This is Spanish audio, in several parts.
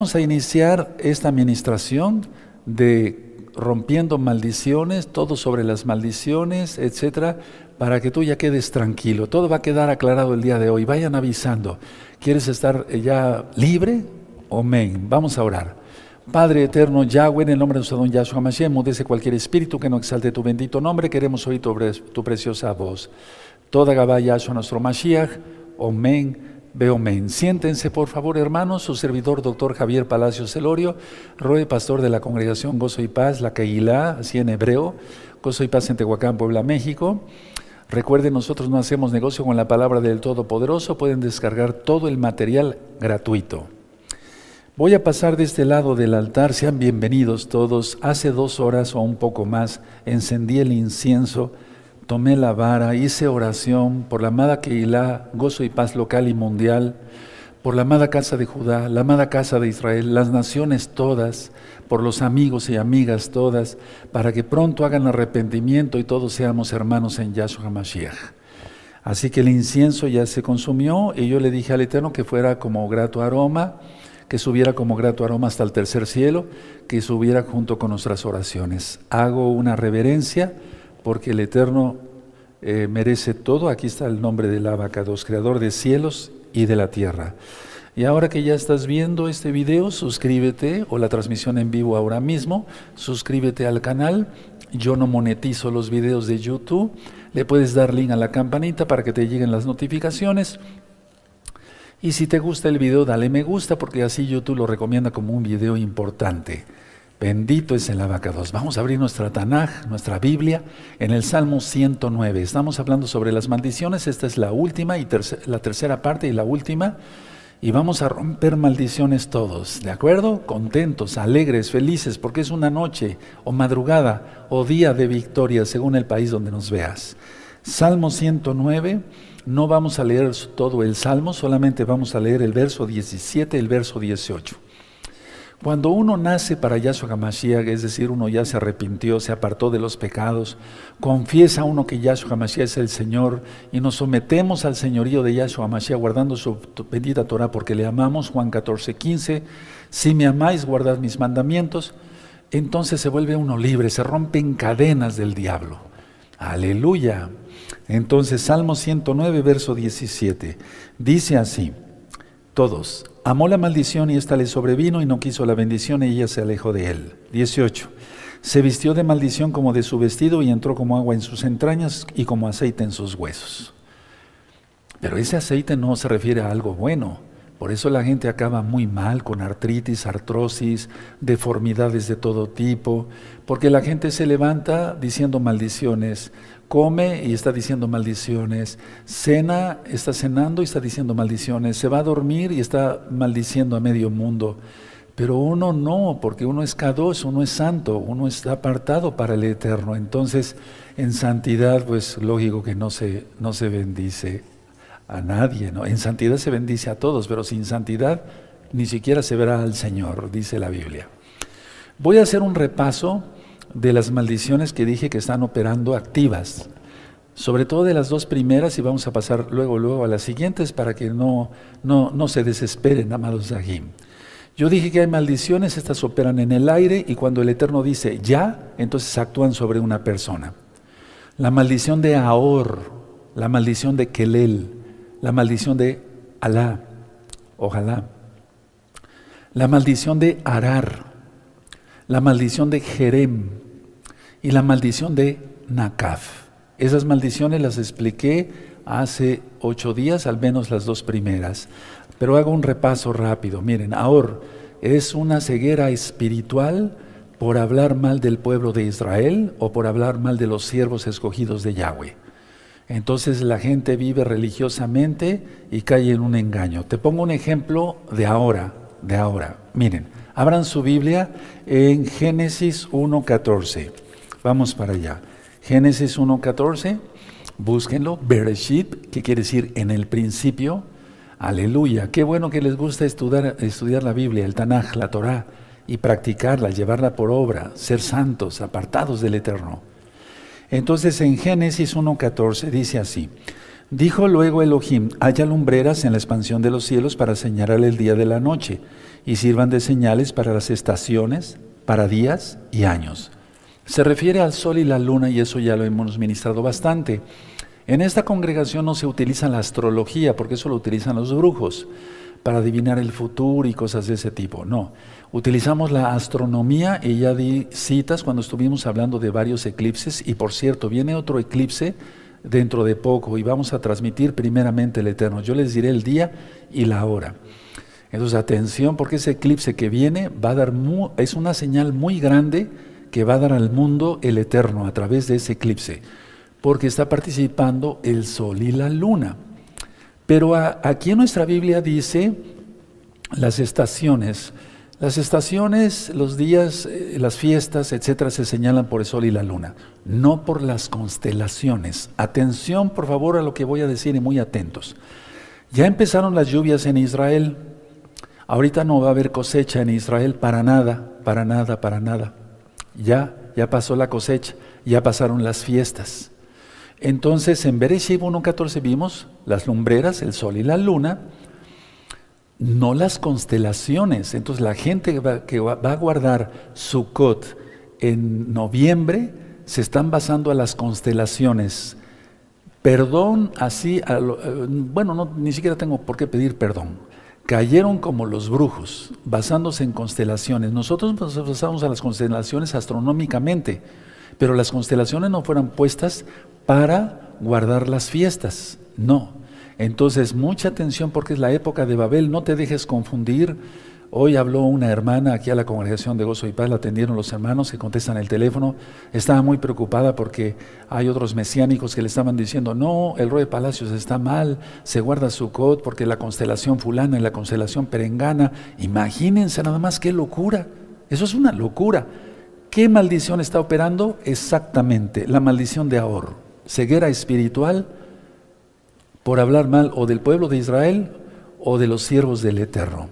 Vamos a iniciar esta administración de rompiendo maldiciones, todo sobre las maldiciones, etcétera, para que tú ya quedes tranquilo. Todo va a quedar aclarado el día de hoy. Vayan avisando. ¿Quieres estar ya libre? Amén. Vamos a orar. Padre eterno, Yahweh, en el nombre de nuestro don Yahshua Mashiach, mudece cualquier espíritu que no exalte tu bendito nombre. Queremos oír tu, tu preciosa voz. Toda Gabá Yahshua nuestro Mashiach. Amén Veo men. Siéntense, por favor, hermanos. Su servidor, doctor Javier Palacios Celorio, Roe, pastor de la congregación Gozo y Paz, la Keilah, así en hebreo, Gozo y Paz en Tehuacán, Puebla, México. Recuerden, nosotros no hacemos negocio con la palabra del Todopoderoso. Pueden descargar todo el material gratuito. Voy a pasar de este lado del altar. Sean bienvenidos todos. Hace dos horas o un poco más encendí el incienso tomé la vara, hice oración por la amada Keilah, gozo y paz local y mundial, por la amada casa de Judá, la amada casa de Israel, las naciones todas, por los amigos y amigas todas, para que pronto hagan arrepentimiento y todos seamos hermanos en Yahshua Mashiach. Así que el incienso ya se consumió y yo le dije al Eterno que fuera como grato aroma, que subiera como grato aroma hasta el tercer cielo, que subiera junto con nuestras oraciones. Hago una reverencia porque el Eterno eh, merece todo. Aquí está el nombre del abacados, creador de cielos y de la tierra. Y ahora que ya estás viendo este video, suscríbete o la transmisión en vivo ahora mismo, suscríbete al canal. Yo no monetizo los videos de YouTube. Le puedes dar link a la campanita para que te lleguen las notificaciones. Y si te gusta el video, dale me gusta porque así YouTube lo recomienda como un video importante. Bendito es el abacados. Vamos a abrir nuestra Tanaj, nuestra Biblia, en el Salmo 109. Estamos hablando sobre las maldiciones. Esta es la última y la tercera parte y la última. Y vamos a romper maldiciones todos, ¿de acuerdo? Contentos, alegres, felices, porque es una noche o madrugada o día de victoria, según el país donde nos veas. Salmo 109, no vamos a leer todo el Salmo, solamente vamos a leer el verso 17 el verso 18. Cuando uno nace para Yahshua HaMashiach, es decir, uno ya se arrepintió, se apartó de los pecados, confiesa uno que Yahshua HaMashiach es el Señor y nos sometemos al señorío de Yahshua HaMashiach guardando su bendita Torah porque le amamos, Juan 14, 15, si me amáis, guardad mis mandamientos, entonces se vuelve uno libre, se rompen cadenas del diablo. Aleluya. Entonces, Salmo 109, verso 17, dice así, todos, Amó la maldición y ésta le sobrevino y no quiso la bendición y ella se alejó de él. 18. Se vistió de maldición como de su vestido y entró como agua en sus entrañas y como aceite en sus huesos. Pero ese aceite no se refiere a algo bueno. Por eso la gente acaba muy mal con artritis, artrosis, deformidades de todo tipo, porque la gente se levanta diciendo maldiciones, come y está diciendo maldiciones, cena, está cenando y está diciendo maldiciones, se va a dormir y está maldiciendo a medio mundo. Pero uno no, porque uno es K2, uno es santo, uno está apartado para el eterno. Entonces, en santidad, pues lógico que no se, no se bendice a nadie. ¿no? En santidad se bendice a todos, pero sin santidad ni siquiera se verá al Señor, dice la Biblia. Voy a hacer un repaso de las maldiciones que dije que están operando activas, sobre todo de las dos primeras y vamos a pasar luego, luego a las siguientes para que no, no, no se desesperen, amados Zahim. Yo dije que hay maldiciones, estas operan en el aire y cuando el Eterno dice ya, entonces actúan sobre una persona. La maldición de Ahor, la maldición de Kelel, la maldición de Alá, ojalá, la maldición de Arar, la maldición de Jerem y la maldición de Nakaf. Esas maldiciones las expliqué hace ocho días, al menos las dos primeras. Pero hago un repaso rápido. Miren, ahora es una ceguera espiritual por hablar mal del pueblo de Israel o por hablar mal de los siervos escogidos de Yahweh. Entonces la gente vive religiosamente y cae en un engaño. Te pongo un ejemplo de ahora, de ahora. Miren, Abran su Biblia en Génesis 1.14. Vamos para allá. Génesis 1.14, búsquenlo. Bereshit, que quiere decir en el principio. Aleluya. Qué bueno que les gusta estudiar, estudiar la Biblia, el Tanaj, la Torah, y practicarla, llevarla por obra, ser santos, apartados del Eterno. Entonces en Génesis 1.14 dice así. Dijo luego Elohim, haya lumbreras en la expansión de los cielos para señalar el día de la noche y sirvan de señales para las estaciones, para días y años. Se refiere al sol y la luna y eso ya lo hemos ministrado bastante. En esta congregación no se utiliza la astrología porque eso lo utilizan los brujos para adivinar el futuro y cosas de ese tipo. No, utilizamos la astronomía y ya di citas cuando estuvimos hablando de varios eclipses y por cierto, viene otro eclipse dentro de poco y vamos a transmitir primeramente el Eterno. Yo les diré el día y la hora. Entonces, atención, porque ese eclipse que viene va a dar es una señal muy grande que va a dar al mundo el Eterno a través de ese eclipse, porque está participando el Sol y la Luna. Pero aquí en nuestra Biblia dice las estaciones. Las estaciones, los días, eh, las fiestas, etcétera, se señalan por el sol y la luna, no por las constelaciones. Atención, por favor, a lo que voy a decir y muy atentos. Ya empezaron las lluvias en Israel. Ahorita no va a haber cosecha en Israel para nada, para nada, para nada. Ya, ya pasó la cosecha, ya pasaron las fiestas. Entonces, en Bereshit 1.14 vimos las lumbreras, el sol y la luna, no las constelaciones. Entonces la gente que va, a guardar Sukkot en noviembre se están basando a las constelaciones. Perdón así, eh, bueno, no, ni siquiera tengo por qué pedir perdón. Cayeron como los brujos, basándose en constelaciones. Nosotros nos basamos a las constelaciones astronómicamente, pero las constelaciones no fueron puestas para guardar las fiestas, no. Entonces, mucha atención porque es la época de Babel, no te dejes confundir. Hoy habló una hermana aquí a la congregación de Gozo y Paz, la atendieron los hermanos que contestan el teléfono. Estaba muy preocupada porque hay otros mesiánicos que le estaban diciendo, no, el rey de Palacios está mal, se guarda su cod porque la constelación fulana y la constelación perengana. Imagínense nada más qué locura. Eso es una locura. ¿Qué maldición está operando? Exactamente, la maldición de ahorro. Ceguera espiritual por hablar mal o del pueblo de Israel o de los siervos del Eterno.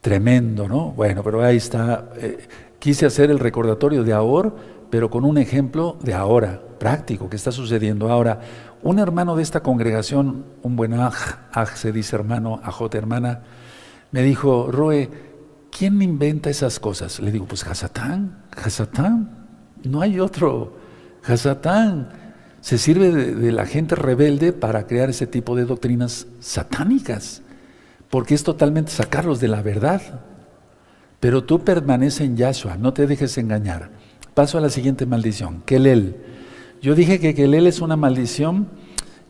Tremendo, ¿no? Bueno, pero ahí está. Eh, quise hacer el recordatorio de ahora, pero con un ejemplo de ahora, práctico, que está sucediendo ahora. Un hermano de esta congregación, un buen aj, aj se dice hermano, ajot hermana, me dijo, Roe, ¿quién inventa esas cosas? Le digo, pues Hasatán, Hasatán, no hay otro. Hasatán, se sirve de, la gente rebelde para crear ese tipo de doctrinas satánicas, porque es totalmente sacarlos de la verdad. Pero tú permanece en Yahshua, no te dejes engañar. Paso a la siguiente maldición, Kelel. Yo dije que Kelel es una maldición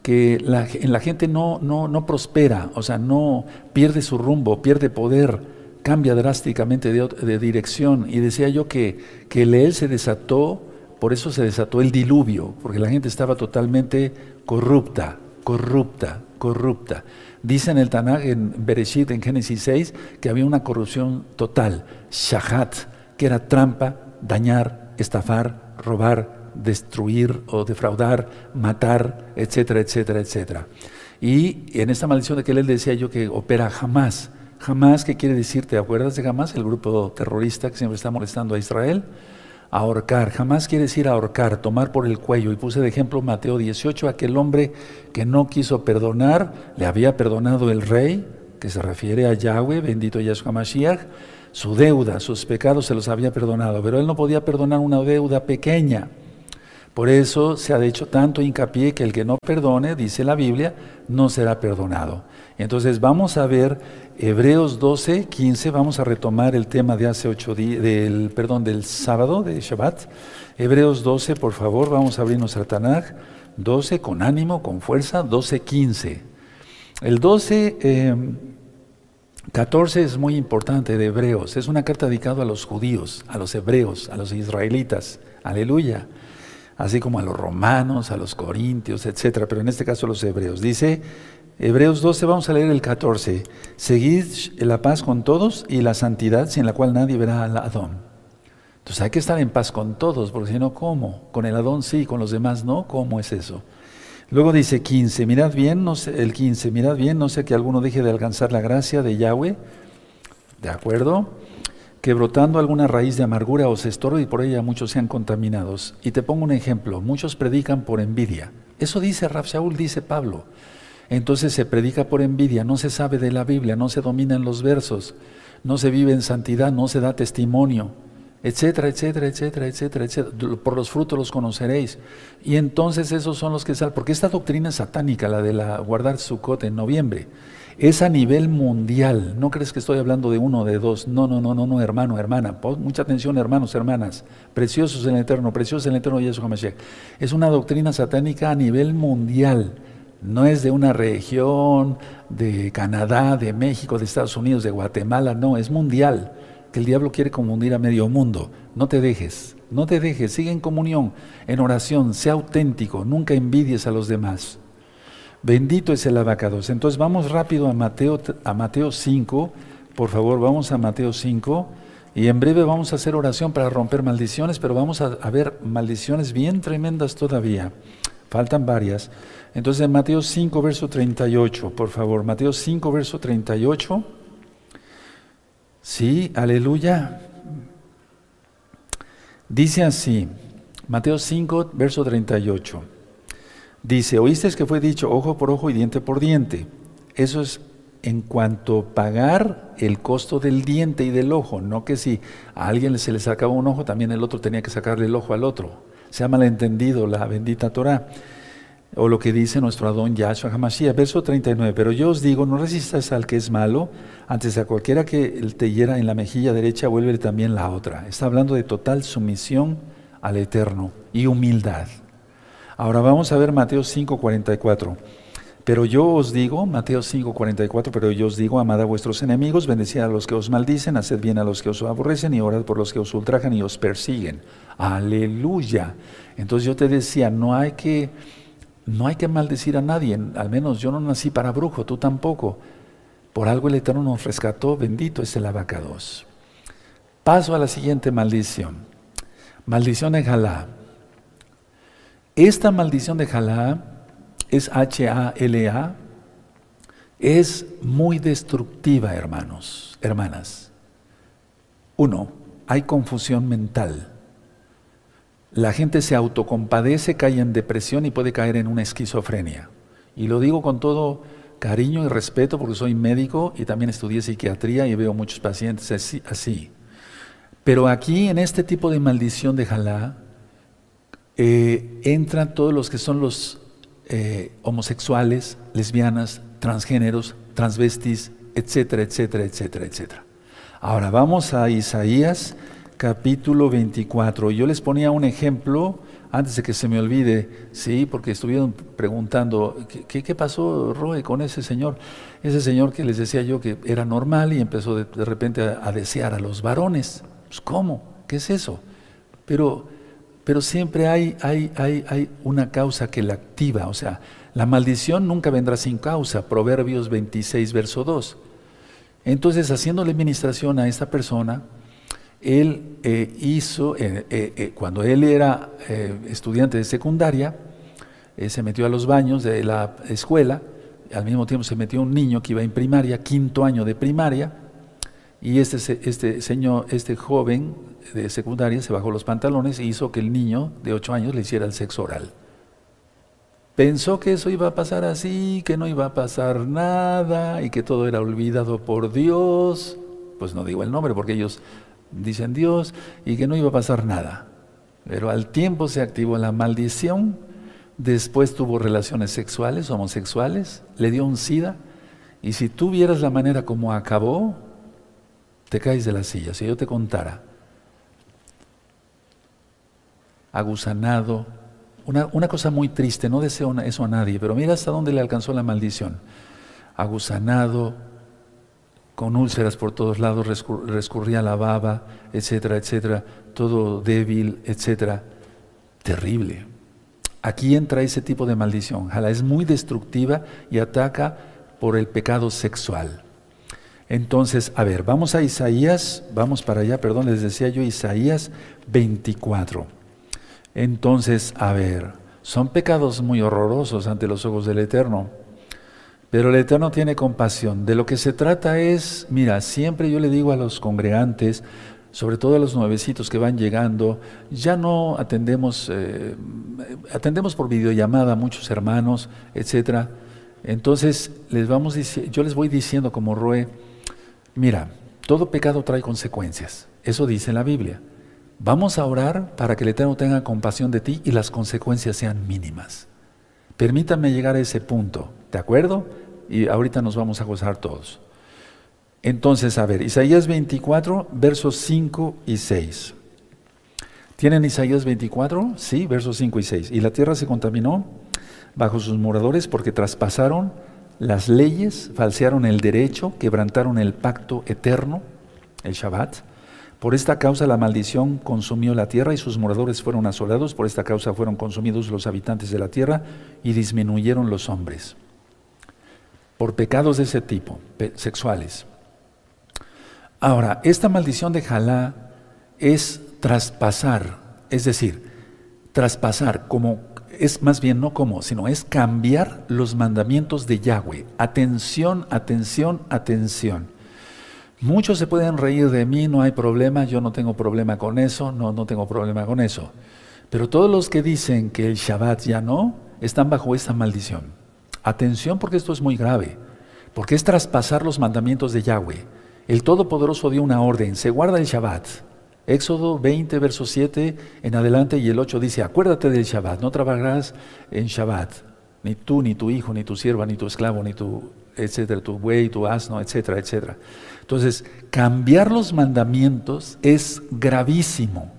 que en la gente no, no, no prospera, o sea, no pierde su rumbo, pierde poder, cambia drásticamente de, dirección. Y decía yo que Kelel se desató por eso se desató el diluvio, porque la gente estaba totalmente corrupta, corrupta, corrupta. Dice en el Tanakh, en Bereshit, en Génesis 6, que había una corrupción total, shahat, que era trampa, dañar, estafar, robar, destruir o defraudar, matar, etcétera, etcétera, etcétera. Y en esta maldición de que él decía yo que opera jamás. Jamás, ¿qué quiere decir? ¿Te acuerdas de jamás? El grupo terrorista que siempre está molestando a Israel ahorcar. Jamás quiere decir ahorcar, tomar por el cuello. Y puse de ejemplo Mateo 18, aquel hombre que no quiso perdonar, le había perdonado el rey, que se refiere a Yahweh, bendito Yahshua Mashiach, su deuda, sus pecados se los había perdonado, pero él no podía perdonar una deuda pequeña. Por eso se ha hecho tanto hincapié que el que no perdone, dice la Biblia, no será perdonado. Entonces vamos a ver Hebreos 12, 15, vamos a retomar el tema de hace ocho días, del, perdón, del sábado, de Shabbat. Hebreos 12, por favor, vamos a abrir nuestra Tanakh. 12 con ánimo, con fuerza, 12, 15. El 12, 14 em, es muy importante de Hebreos, es una carta dedicada a los judíos, a los hebreos, a los israelitas. Aleluya así como a los romanos, a los corintios, etcétera, pero en este caso a los hebreos. Dice Hebreos 12, vamos a leer el 14. Seguid la paz con todos y la santidad sin la cual nadie verá al Adón. Entonces hay que estar en paz con todos, porque si no, ¿cómo? Con el Adón sí, con los demás no, ¿cómo es eso? Luego dice 15, mirad bien, no sé, el 15, mirad bien, no sé que alguno deje de alcanzar la gracia de Yahweh, ¿de acuerdo? Que brotando alguna raíz de amargura os estorbe y por ella muchos sean contaminados. Y te pongo un ejemplo, muchos predican por envidia. Eso dice Rab Shaul, dice Pablo. Entonces se predica por envidia, no se sabe de la Biblia, no se dominan los versos. no se vive en santidad, no se da testimonio, etcétera, etcétera, etcétera, etcétera, etcétera. Por los frutos los conoceréis. Y entonces esos son los que salen, porque esta doctrina satánica, la de la guardar Sukkot en noviembre, es a nivel mundial. No crees que estoy hablando de uno, de dos. No, no, no, no, no, hermano, hermana. mucha atención, hermanos, hermanas. Preciosos en el Eterno, preciosos en el Eterno Yeshua. Es una doctrina satánica a nivel mundial. No es de una región, de Canadá, de México, de Estados Unidos, de Guatemala. No, es mundial. Que el diablo quiere confundir a medio mundo. No te dejes, no te dejes. Sigue en comunión, en oración, sea auténtico. Nunca envidies a los demás. Bendito es el abacados. Entonces vamos rápido a Mateo, a Mateo 5. Por favor, vamos a Mateo 5. Y en breve vamos a hacer oración para romper maldiciones, pero vamos a, ver maldiciones bien tremendas todavía. Faltan varias. Entonces en Mateo 5, verso 38, por favor. Mateo 5, verso 38. Sí, aleluya. Dice así, Mateo 5, verso 38. Dice, oíste que fue dicho ojo por ojo y diente por diente. Eso es en cuanto pagar el costo del diente y del ojo, no que si a alguien se le sacaba un ojo, también el otro tenía que sacarle el ojo al otro. Se ha malentendido la bendita Torah. O lo que dice nuestro Adón Yahshua Hamashiach, verso 39. Pero yo os digo, no resistas al que es malo, antes a cualquiera que te hiera en la mejilla derecha, vuelve también la otra. Está hablando de total sumisión al Eterno y humildad. Ahora vamos a ver Mateo 5:44. Pero yo os digo, Mateo 5:44, pero yo os digo, amad a vuestros enemigos, bendecid a los que os maldicen, haced bien a los que os aborrecen y orad por los que os ultrajan y os persiguen. Aleluya. Entonces yo te decía, no hay que no hay que maldecir a nadie, al menos yo no nací para brujo, tú tampoco. Por algo el Eterno nos rescató, bendito es el abacados. Paso a la siguiente maldición. Maldición de Jalá. Esta maldición de Jalá es H-A-L-A, es muy destructiva, hermanos, hermanas. Uno, hay confusión mental. La gente se autocompadece, cae en depresión y puede caer en una esquizofrenia. Y lo digo con todo cariño y respeto porque soy médico y también estudié psiquiatría y veo muchos pacientes así. Pero aquí en este tipo de maldición de Jalá, eh, entran todos los que son los eh, homosexuales, lesbianas, transgéneros, transvestis, etcétera, etcétera, etcétera, etcétera. Ahora vamos a Isaías capítulo 24. Yo les ponía un ejemplo antes de que se me olvide, sí, porque estuvieron preguntando, ¿qué, pasó, Roe, con ese señor? Ese señor que les decía yo que era normal y empezó de, repente a, a, desear a los varones. Pues, ¿Cómo? ¿Qué es eso? Pero pero siempre hay, hay, hay, hay una causa que la activa, o sea, la maldición nunca vendrá sin causa, Proverbios 26, verso 2. Entonces, haciéndole administración a esta persona, él eh, hizo, eh, eh, cuando él era estudiante de secundaria, se metió a los baños de la escuela, al mismo tiempo se metió un niño que iba en primaria, quinto año de primaria, y este, este señor, este joven de secundaria se bajó los pantalones e hizo que el niño de ocho años le hiciera el sexo oral. Pensó que eso iba a pasar así, que no iba a pasar nada y que todo era olvidado por Dios. Pues no digo el nombre porque ellos dicen Dios y que no iba a pasar nada. Pero al tiempo se activó la maldición, después tuvo relaciones sexuales, homosexuales, le dio un SIDA y si tú vieras la manera como acabó, te caes de la silla. Si yo te contara, agusanado, una, cosa muy triste, no deseo eso a nadie, pero mira hasta dónde le alcanzó la maldición. Agusanado, con úlceras por todos lados, rescurría la baba, etcétera, etcétera, todo débil, etcétera. Terrible. Aquí entra ese tipo de maldición. Jala es muy destructiva y ataca por el pecado sexual. Entonces, a ver, vamos a Isaías, vamos para allá, perdón, les decía yo Isaías 24. Entonces, a ver, son pecados muy horrorosos ante los ojos del Eterno, pero el Eterno tiene compasión. De lo que se trata es, mira, siempre yo le digo a los congregantes, sobre todo a los nuevecitos que van llegando, ya no atendemos, eh, atendemos por videollamada a muchos hermanos, etcétera. Entonces les vamos yo les voy diciendo como Roe, Mira, Todo pecado trae consecuencias. Eso dice la Biblia. Vamos a orar para que el Eterno tenga compasión de ti y las consecuencias sean mínimas. Permítame llegar a ese punto, ¿de acuerdo? Y ahorita nos vamos a gozar todos. Entonces, a ver, Isaías 24, versos 5 y 6. ¿Tienen Isaías 24? Sí, versos 5 y 6. Y la tierra se contaminó bajo sus moradores porque traspasaron las leyes, falsearon el derecho, quebrantaron el pacto eterno, el Shabbat por esta causa la maldición consumió la tierra y sus moradores fueron asolados. Por esta causa fueron consumidos los habitantes de la tierra y disminuyeron los hombres. Por pecados de ese tipo, sexuales. Ahora, esta maldición de Jalá es traspasar, es decir, traspasar como, es más bien no como, sino es cambiar los mandamientos de Yahweh. Atención, atención, atención. Muchos se pueden reír de mí, no hay problema, yo no tengo problema con eso, no, no tengo problema con eso. Pero todos los que dicen que el Shabbat ya no, están bajo esta maldición. Atención porque esto es muy grave, porque es traspasar los mandamientos de Yahweh. El Todopoderoso dio una orden, se guarda el Shabbat. Éxodo 20, verso 7 en adelante y el 8 dice, acuérdate del Shabbat, no trabajarás en Shabbat, ni tú, ni tu hijo, ni tu sierva, ni tu esclavo, ni tu, etcétera, tu buey, tu asno, etcétera, etcétera. Entonces, cambiar los mandamientos es gravísimo,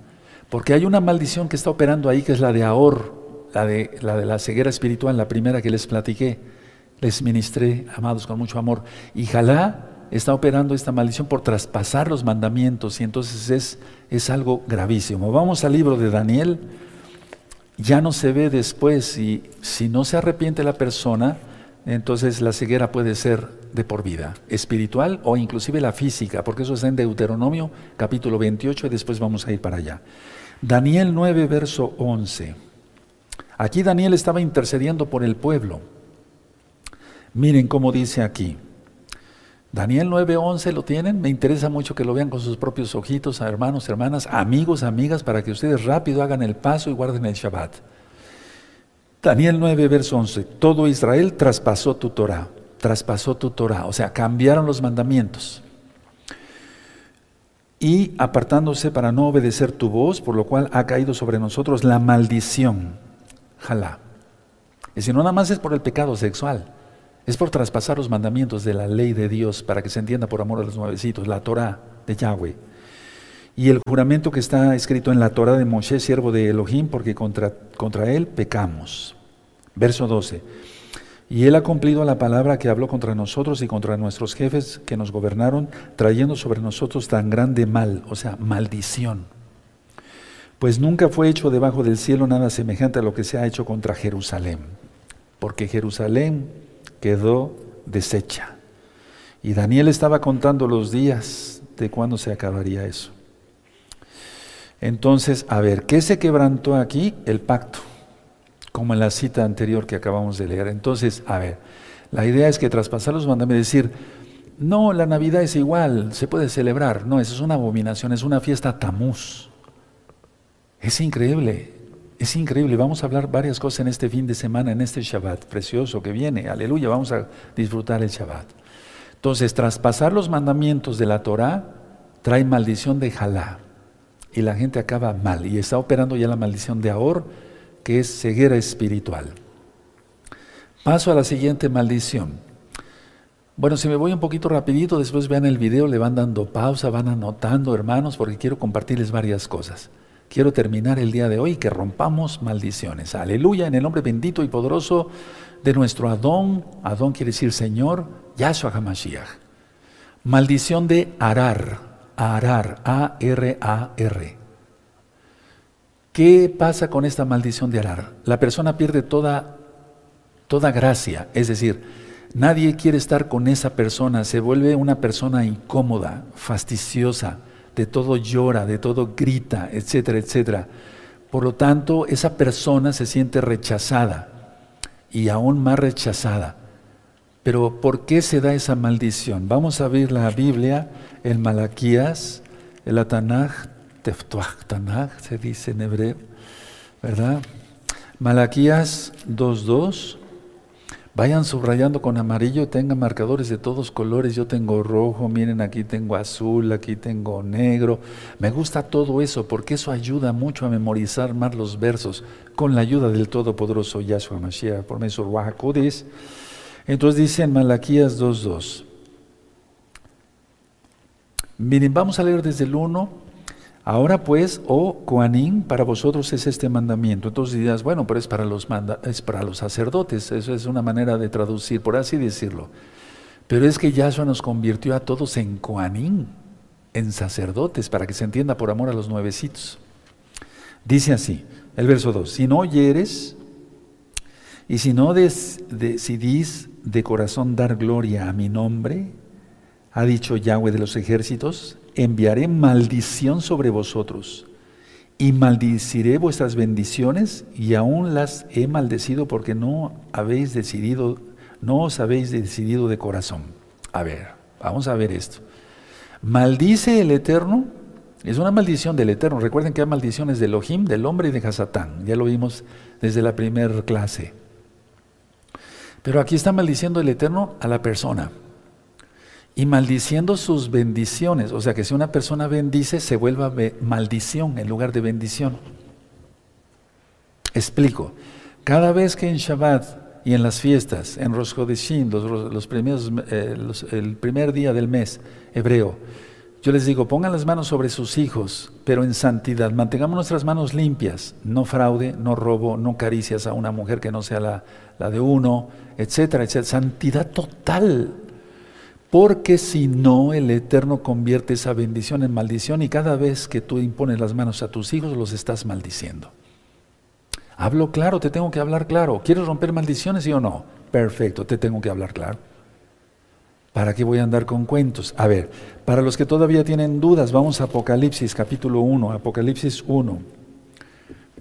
porque hay una maldición que está operando ahí, que es la de Ahor, la de la, ceguera espiritual, la primera que les platiqué, les ministré, amados, con mucho amor. Y Jalá está operando esta maldición por traspasar los mandamientos, y entonces es, es algo gravísimo. Vamos al libro de Daniel, ya no se ve después, y si no se arrepiente la persona, entonces la ceguera puede ser de por vida, espiritual o inclusive la física, porque eso está en Deuteronomio capítulo 28 y después vamos a ir para allá. Daniel 9, verso 11. Aquí Daniel estaba intercediendo por el pueblo. Miren cómo dice aquí. Daniel 11 lo tienen, me interesa mucho que lo vean con sus propios ojitos, hermanos, hermanas, amigos, amigas, para que ustedes rápido hagan el paso y guarden el Shabbat. Daniel 9, verso 11. Todo Israel traspasó tu Torah traspasó tu Torah, o sea, cambiaron los mandamientos. Y apartándose para no obedecer tu voz, por lo cual ha caído sobre nosotros la maldición. Jalá. Y si no nada más es por el pecado sexual, es por traspasar los mandamientos de la ley de Dios para que se entienda por amor a los nuevecitos, la Torah de Yahweh. Y el juramento que está escrito en la Torah de Moshe, siervo de Elohim, porque contra, contra él pecamos. Verso 12. Y Él ha cumplido la palabra que habló contra nosotros y contra nuestros jefes que nos gobernaron, trayendo sobre nosotros tan grande mal, o sea, maldición. Pues nunca fue hecho debajo del cielo nada semejante a lo que se ha hecho contra Jerusalén, porque Jerusalén quedó deshecha. Y Daniel estaba contando los días de cuándo se acabaría eso. Entonces, a ver, ¿qué se quebrantó aquí? El pacto como en la cita anterior que acabamos de leer. Entonces, a ver, la idea es que traspasar los mandamientos, decir, no, la Navidad es igual, se puede celebrar. No, eso es una abominación, es una fiesta tamuz. Es increíble, es increíble. Vamos a hablar varias cosas en este fin de semana, en este Shabbat precioso que viene. Aleluya, vamos a disfrutar el Shabbat. Entonces, traspasar los mandamientos de la Torah trae maldición de Jalá. Y la gente acaba mal. Y está operando ya la maldición de Ahor que es ceguera espiritual. Paso a la siguiente maldición. Bueno, si me voy un poquito rapidito, después vean el video, le van dando pausa, van anotando, hermanos, porque quiero compartirles varias cosas. Quiero terminar el día de hoy que rompamos maldiciones. Aleluya, en el nombre bendito y poderoso de nuestro Adón. Adón quiere decir Señor, Yahshua HaMashiach. Maldición de Arar, Arar, A-R-A-R. ¿Qué pasa con esta maldición de Arar? La persona pierde toda, toda gracia, es decir, nadie quiere estar con esa persona, se vuelve una persona incómoda, fastidiosa, de todo llora, de todo grita, etcétera, etcétera. Por lo tanto, esa persona se siente rechazada y aún más rechazada. Pero ¿por qué se da esa maldición? Vamos a ver la Biblia, en Malaquías, el Atanaj se dice en hebreo, ¿verdad? Malaquías 2.2. Vayan subrayando con amarillo, tengan marcadores de todos colores. Yo tengo rojo, miren aquí tengo azul, aquí tengo negro. Me gusta todo eso porque eso ayuda mucho a memorizar más los versos con la ayuda del Todopoderoso Yahshua Mashiach por medio de Entonces dice en Malaquías 2.2. Miren, vamos a leer desde el 1 Ahora pues, oh Coanín, para vosotros es este mandamiento. Entonces dirás, bueno, pero es para los, para los sacerdotes, eso es una manera de traducir, por así decirlo. Pero es que Yahshua nos convirtió a todos en Coanín, en sacerdotes, para que se entienda por amor a los nuevecitos. Dice así, el verso 2, si no oyeres y si no decidís de corazón dar gloria a mi nombre, ha dicho Yahweh de los ejércitos, enviaré maldición sobre vosotros y maldiciré vuestras bendiciones y aún las he maldecido porque no habéis decidido, no os habéis decidido de corazón. A ver, vamos a ver esto. Maldice el Eterno, es una maldición del Eterno. Recuerden que hay maldiciones de Elohim, del hombre y de Hasatán. Ya lo vimos desde la primera clase. Pero aquí está maldiciendo el Eterno a la persona y maldiciendo sus bendiciones. O sea que si una persona bendice, se vuelva maldición en lugar de bendición. Explico. Cada vez que en Shabbat y en las fiestas, en Rosh Hodeshim, los, primeros, eh, el primer día del mes hebreo, yo les digo, pongan las manos sobre sus hijos, pero en santidad. Mantengamos nuestras manos limpias, no fraude, no robo, no caricias a una mujer que no sea la, la de uno, etcétera, etcétera. Santidad total porque si no, el Eterno convierte esa bendición en maldición y cada vez que tú impones las manos a tus hijos los estás maldiciendo. Hablo claro, te tengo que hablar claro. ¿Quieres romper maldiciones, sí o no? Perfecto, te tengo que hablar claro. ¿Para qué voy a andar con cuentos? A ver, para los que todavía tienen dudas, vamos a Apocalipsis capítulo 1, Apocalipsis 1.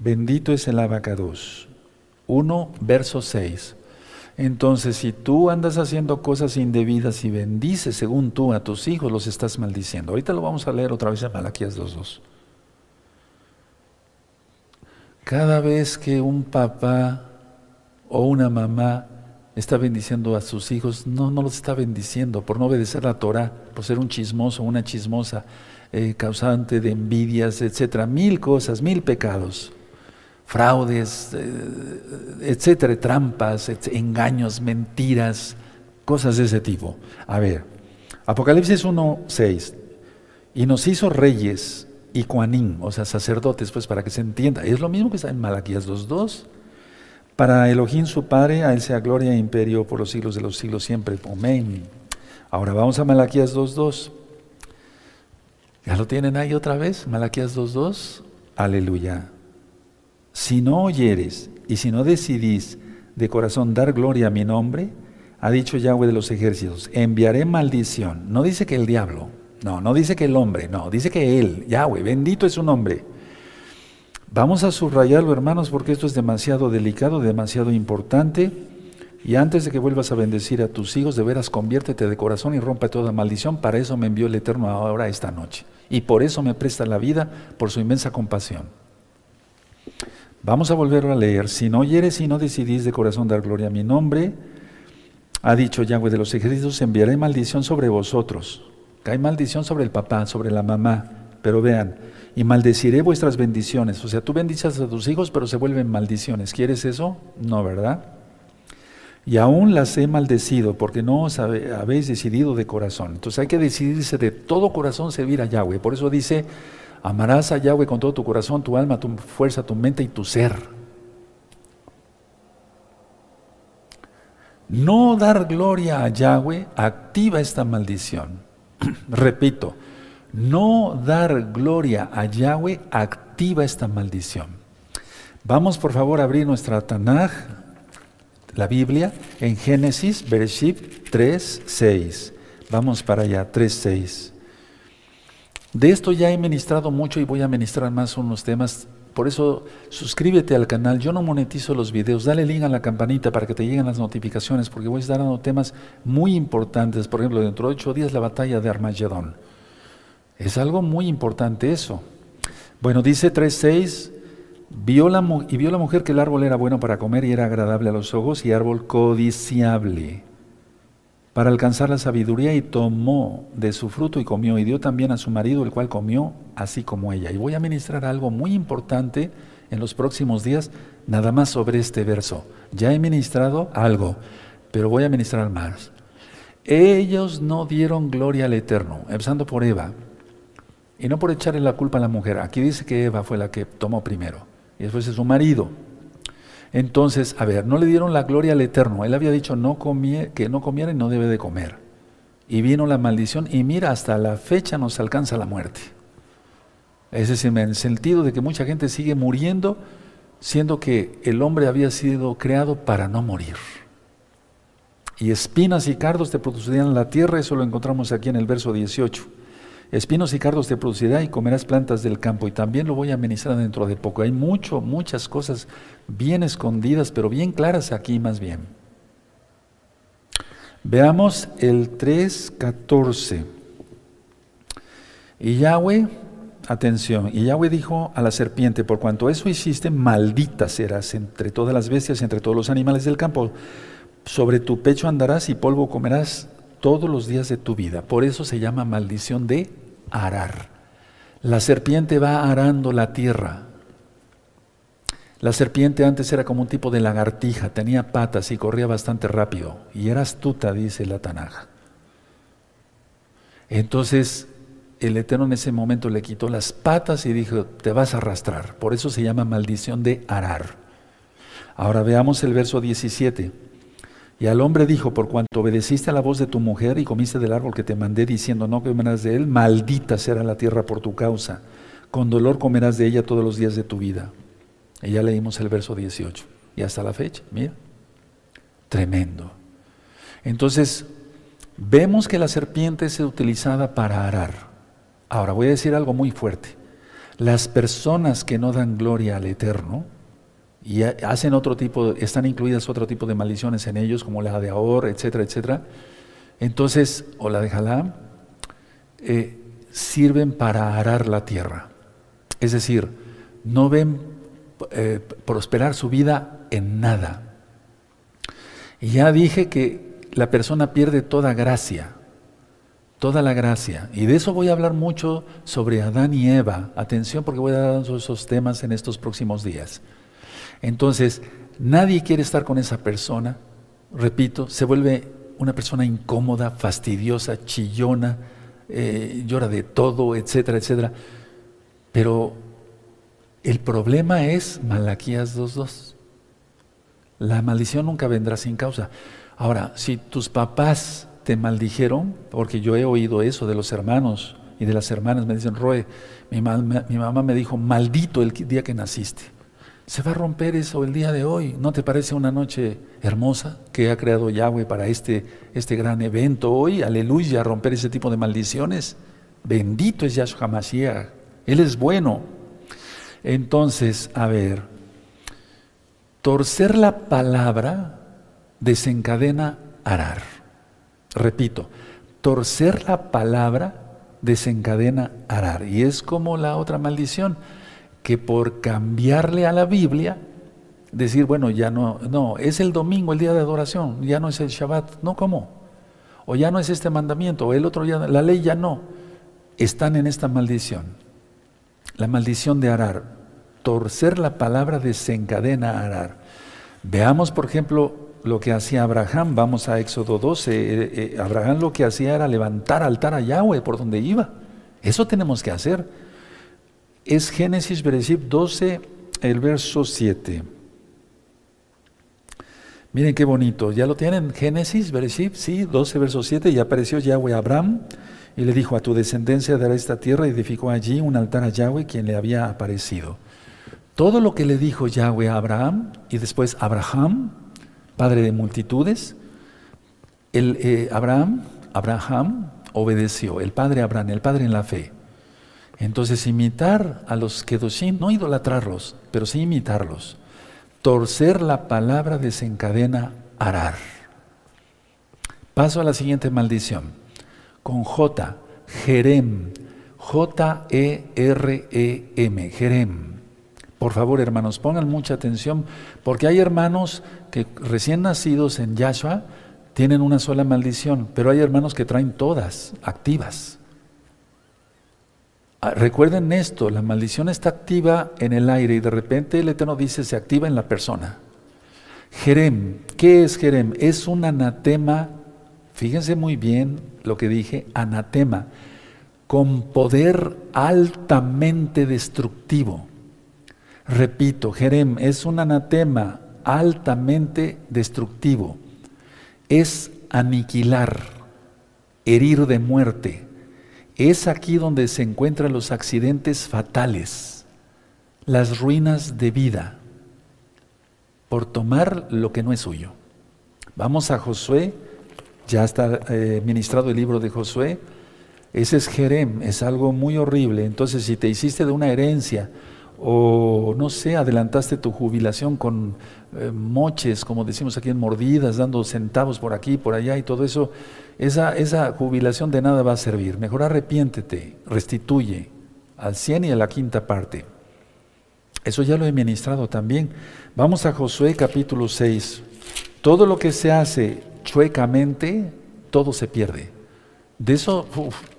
Bendito es el abacados. 1, verso 6. Entonces, si tú andas haciendo cosas indebidas y bendices según tú a tus hijos, los estás maldiciendo. Ahorita lo vamos a leer otra vez en Malaquías 2.2. Cada vez que un papá o una mamá está bendiciendo a sus hijos, no, no los está bendiciendo por no obedecer la Torah, por ser un chismoso, una chismosa, eh, causante de envidias, etcétera, mil cosas, mil pecados fraudes, eh, etcétera, trampas, engaños, mentiras, cosas de ese tipo. A ver, Apocalipsis 1.6, y nos hizo reyes y cuanín, o sea, sacerdotes, pues para que se entienda. Es lo mismo que está en Malaquías 2.2. Para Elohim su Padre, a Él sea gloria e imperio por los siglos de los siglos siempre. Amén. Ahora vamos a Malaquías 2.2. ¿Ya lo tienen ahí otra vez? Malaquías 2.2. Aleluya. Si no oyeres y si no decidís de corazón dar gloria a mi nombre, ha dicho Yahweh de los ejércitos, enviaré maldición. No dice que el diablo, no, no dice que el hombre, no, dice que él, Yahweh, bendito es su nombre. Vamos a subrayarlo, hermanos, porque esto es demasiado delicado, demasiado importante. Y antes de que vuelvas a bendecir a tus hijos, de veras conviértete de corazón y rompa toda maldición. Para eso me envió el Eterno ahora esta noche. Y por eso me presta la vida, por su inmensa compasión. Vamos a volverlo a leer. Si no oyeres y no decidís de corazón dar gloria a mi nombre, ha dicho Yahweh de los ejércitos, enviaré maldición sobre vosotros. Cae maldición sobre el papá, sobre la mamá. Pero vean, y maldeciré vuestras bendiciones. O sea, tú bendices a tus hijos, pero se vuelven maldiciones. ¿Quieres eso? No, ¿verdad? Y aún las he maldecido porque no os habéis decidido de corazón. Entonces hay que decidirse de todo corazón servir a Yahweh. Por eso dice, Amarás a Yahweh con todo tu corazón, tu alma, tu fuerza, tu mente y tu ser. No dar gloria a Yahweh activa esta maldición. Repito, no dar gloria a Yahweh activa esta maldición. Vamos por favor a abrir nuestra Tanaj, la Biblia, en Génesis, Bereshit 3, 6. Vamos para allá, 3, 6. De esto ya he ministrado mucho y voy a ministrar más unos temas. Por eso suscríbete al canal. Yo no monetizo los videos. Dale link a la campanita para que te lleguen las notificaciones porque voy a estar dando temas muy importantes. Por ejemplo, dentro de ocho días la batalla de Armagedón. Es algo muy importante eso. Bueno, dice 3.6, Vio la, y vio la mujer que el árbol era bueno para comer y era agradable a los ojos y árbol codiciable para alcanzar la sabiduría y tomó de su fruto y comió y dio también a su marido el cual comió así como ella. Y voy a ministrar algo muy importante en los próximos días, nada más sobre este verso. Ya he ministrado algo, pero voy a ministrar más. Ellos no dieron gloria al Eterno, empezando por Eva. Y no por echarle la culpa a la mujer. Aquí dice que Eva fue la que tomó primero. Y después es su marido. Entonces, a ver, no le dieron la gloria al Eterno. Él había dicho que no comiera y no debe de comer. Y vino la maldición y mira, hasta la fecha nos alcanza la muerte. Es el sentido de que mucha gente sigue muriendo siendo que el hombre había sido creado para no morir. Y espinas y cardos te producirían la tierra, eso lo encontramos aquí en el verso 18. Espinos y cardos te producirá y comerás plantas del campo. Y también lo voy a amenizar dentro de poco. Hay mucho, muchas cosas bien escondidas, pero bien claras aquí más bien. Veamos el 3.14. Y Yahweh, atención, y Yahweh dijo a la serpiente, por cuanto eso hiciste, maldita serás entre todas las bestias, entre todos los animales del campo. Sobre tu pecho andarás y polvo comerás todos los días de tu vida. Por eso se llama maldición de arar. La serpiente va arando la tierra. La serpiente antes era como un tipo de lagartija, tenía patas y corría bastante rápido. Y era astuta, dice la Tanaja. Entonces el Eterno en ese momento le quitó las patas y dijo, te vas a arrastrar. Por eso se llama maldición de arar. Ahora veamos el verso 17. Y al hombre dijo, por cuanto obedeciste a la voz de tu mujer y comiste del árbol que te mandé diciendo, no comerás de él, maldita será la tierra por tu causa. Con dolor comerás de ella todos los días de tu vida. Y ya leímos el verso 18. Y hasta la fecha, mira. Tremendo. Entonces, vemos que la serpiente es utilizada para arar. Ahora voy a decir algo muy fuerte. Las personas que no dan gloria al Eterno, y hacen otro tipo, están incluidas otro tipo de maldiciones en ellos, como la de Ahor, etcétera, etcétera. Entonces, o la de Jalá, eh, sirven para arar la tierra. Es decir, no ven eh, prosperar su vida en nada. Ya dije que la persona pierde toda gracia, toda la gracia. Y de eso voy a hablar mucho sobre Adán y Eva. Atención porque voy a dar esos temas en estos próximos días. Entonces, nadie quiere estar con esa persona. Repito, se vuelve una persona incómoda, fastidiosa, chillona, eh, llora de todo, etcétera, etcétera. Pero el problema es Malaquías 2.2. La maldición nunca vendrá sin causa. Ahora, si tus papás te maldijeron, porque yo he oído eso de los hermanos y de las hermanas, me dicen, Roe, mi, mi mamá me dijo, maldito el día que naciste. Se va a romper eso el día de hoy. ¿No te parece una noche hermosa que ha creado Yahweh para este, este gran evento hoy? Aleluya, romper ese tipo de maldiciones. Bendito es Yahshua Mashiach. Él es bueno. Entonces, a ver, torcer la palabra desencadena arar. Repito, torcer la palabra desencadena arar. Y es como la otra maldición que por cambiarle a la Biblia, decir, bueno, ya no, no, es el domingo, el día de adoración, ya no es el Shabbat, no, ¿cómo? O ya no es este mandamiento, o el otro ya, la ley ya no. Están en esta maldición. La maldición de arar. Torcer la palabra desencadena arar. Veamos, por ejemplo, lo que hacía Abraham. Vamos a Éxodo 12. Eh, eh, Abraham lo que hacía era levantar altar a Yahweh por donde iba. Eso tenemos que hacer es Génesis 12, el verso 7. Miren qué bonito, ya lo tienen, Génesis, Bereshit, sí, 12, verso 7, y apareció Yahweh a Abraham y le dijo, a tu descendencia dará esta tierra, y edificó allí un altar a Yahweh, quien le había aparecido. Todo lo que le dijo Yahweh a Abraham, y después Abraham, padre de multitudes, el, eh, Abraham, Abraham obedeció, el padre Abraham, el padre en la fe. Entonces imitar a los Kedoshim, no idolatrarlos, pero sí imitarlos. Torcer la palabra desencadena arar. Paso a la siguiente maldición. Con J, Jerem, J-E-R-E-M, Jerem. Por favor, hermanos, pongan mucha atención, porque hay hermanos que recién nacidos en Yahshua tienen una sola maldición, pero hay hermanos que traen todas activas. Ah, recuerden esto, la maldición está activa en el aire y de repente el Eterno dice se activa en la persona. Jerem, ¿qué es Jerem? Es un anatema, fíjense muy bien lo que dije, anatema, con poder altamente destructivo. Repito, Jerem es un anatema altamente destructivo. Es aniquilar, herir de muerte. Es aquí donde se encuentran los accidentes fatales, las ruinas de vida por tomar lo que no es suyo. Vamos a Josué, ya está eh, ministrado el libro de Josué. Ese es Jerem, es algo muy horrible. Entonces, si te hiciste de una herencia o no sé, adelantaste tu jubilación con eh, moches, como decimos aquí en mordidas, dando centavos por aquí, por allá y todo eso, esa, esa jubilación de nada va a servir. Mejor arrepiéntete, restituye al cien y a la quinta parte. Eso ya lo he ministrado también. Vamos a Josué capítulo 6. Todo lo que se hace chuecamente, todo se pierde. De eso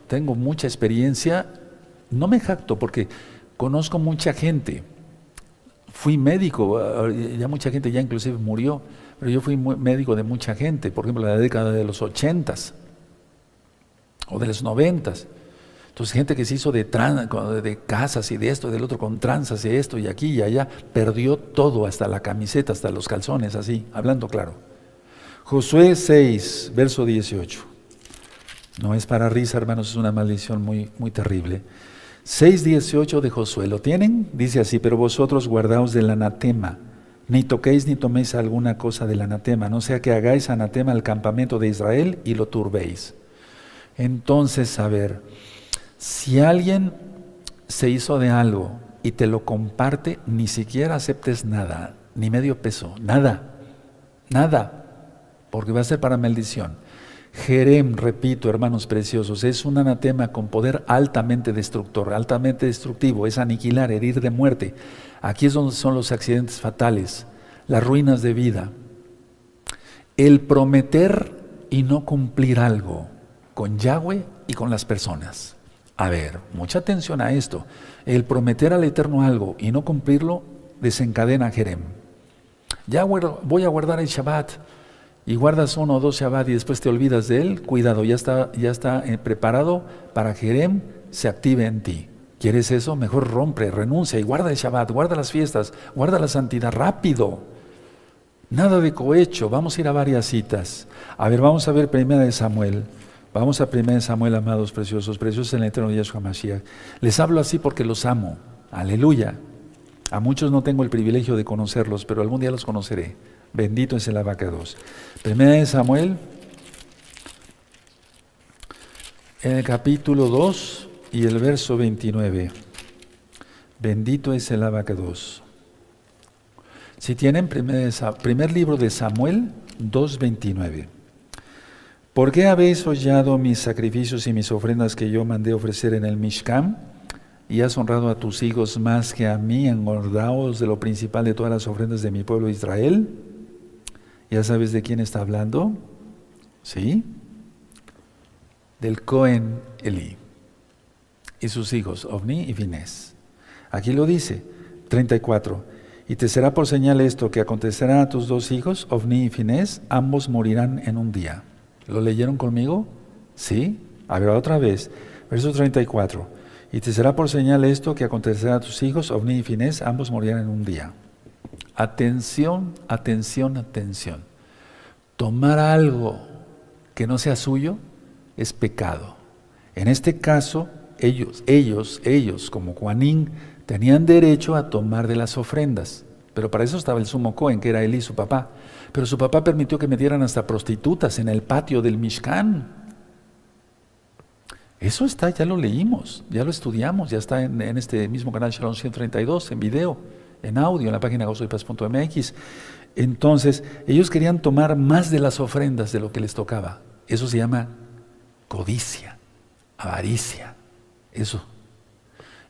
tengo mucha experiencia. No me jacto porque conozco mucha gente. Fui médico, ya mucha gente ya inclusive murió, pero yo fui médico de mucha gente, por ejemplo, en la década de los ochentas o de los noventas. Entonces, gente que se hizo de, de casas y de esto y del otro, con tranzas y esto y aquí y allá, perdió todo, hasta la camiseta, hasta los calzones, así, hablando claro. Josué 6, verso 18. No es para risa, hermanos, es una maldición muy, muy terrible. 6.18 de Josué, ¿lo tienen? Dice así, pero vosotros guardaos del anatema, ni toquéis ni toméis alguna cosa del anatema, no sea que hagáis anatema al campamento de Israel y lo turbéis. Entonces, a ver, si alguien se hizo de algo y te lo comparte, ni siquiera aceptes nada, ni medio peso, nada, nada, porque va a ser para maldición. Jerem, repito, hermanos preciosos, es un anatema con poder altamente destructor, altamente destructivo, es aniquilar, herir de muerte. Aquí es donde son los accidentes fatales, las ruinas de vida. El prometer y no cumplir algo con Yahweh y con las personas. A ver, mucha atención a esto. El prometer al Eterno algo y no cumplirlo desencadena Jerem. Ya voy a guardar el Shabbat y guardas uno o dos Shabbat y después te olvidas de él, cuidado, ya está, ya está eh, preparado para que Jerem se active en ti. ¿Quieres eso? Mejor rompe, renuncia y guarda el Shabbat, guarda las fiestas, guarda la santidad rápido. Nada de cohecho, vamos a ir a varias citas. A ver, vamos a ver primera de Samuel. Vamos a 1 Samuel, amados preciosos, preciosos en el eterno Yahshua Mashiach. Les hablo así porque los amo. Aleluya. A muchos no tengo el privilegio de conocerlos, pero algún día los conoceré. Bendito es el abacados. 1 Samuel, en el capítulo 2 y el verso 29. Bendito es el abacados. Si tienen primer, libro de Samuel 2.29. ¿Por qué habéis hollado mis sacrificios y mis ofrendas que yo mandé ofrecer en el Mishkan? Y has honrado a tus hijos más que a mí, engordaos de lo principal de todas las ofrendas de mi pueblo Israel. ¿Ya sabes de quién está hablando? ¿Sí? Del Cohen Eli y sus hijos, Ovni y Finés. Aquí lo dice, 34. Y te será por señal esto, que acontecerá a tus dos hijos, Ovni y Finés, ambos morirán en un día. ¿Lo leyeron conmigo? ¿Sí? A ver, otra vez. Verso 34. Y te será por señal esto que acontecerá a tus hijos, Ovni y Finés, ambos morirán en un día. Atención, atención, atención. Tomar algo que no sea suyo es pecado. En este caso, ellos, ellos, ellos, como Juanín, tenían derecho a tomar de las ofrendas. Pero para eso estaba el sumo Cohen, que era él y su papá. Pero su papá permitió que metieran hasta prostitutas en el patio del Mishkan. Eso está, ya lo leímos, ya lo estudiamos, ya está en, este mismo canal Shalom 132, en video, en audio, en la página gozoypaz.mx. Entonces, ellos querían tomar más de las ofrendas de lo que les tocaba. Eso se llama codicia, avaricia, eso.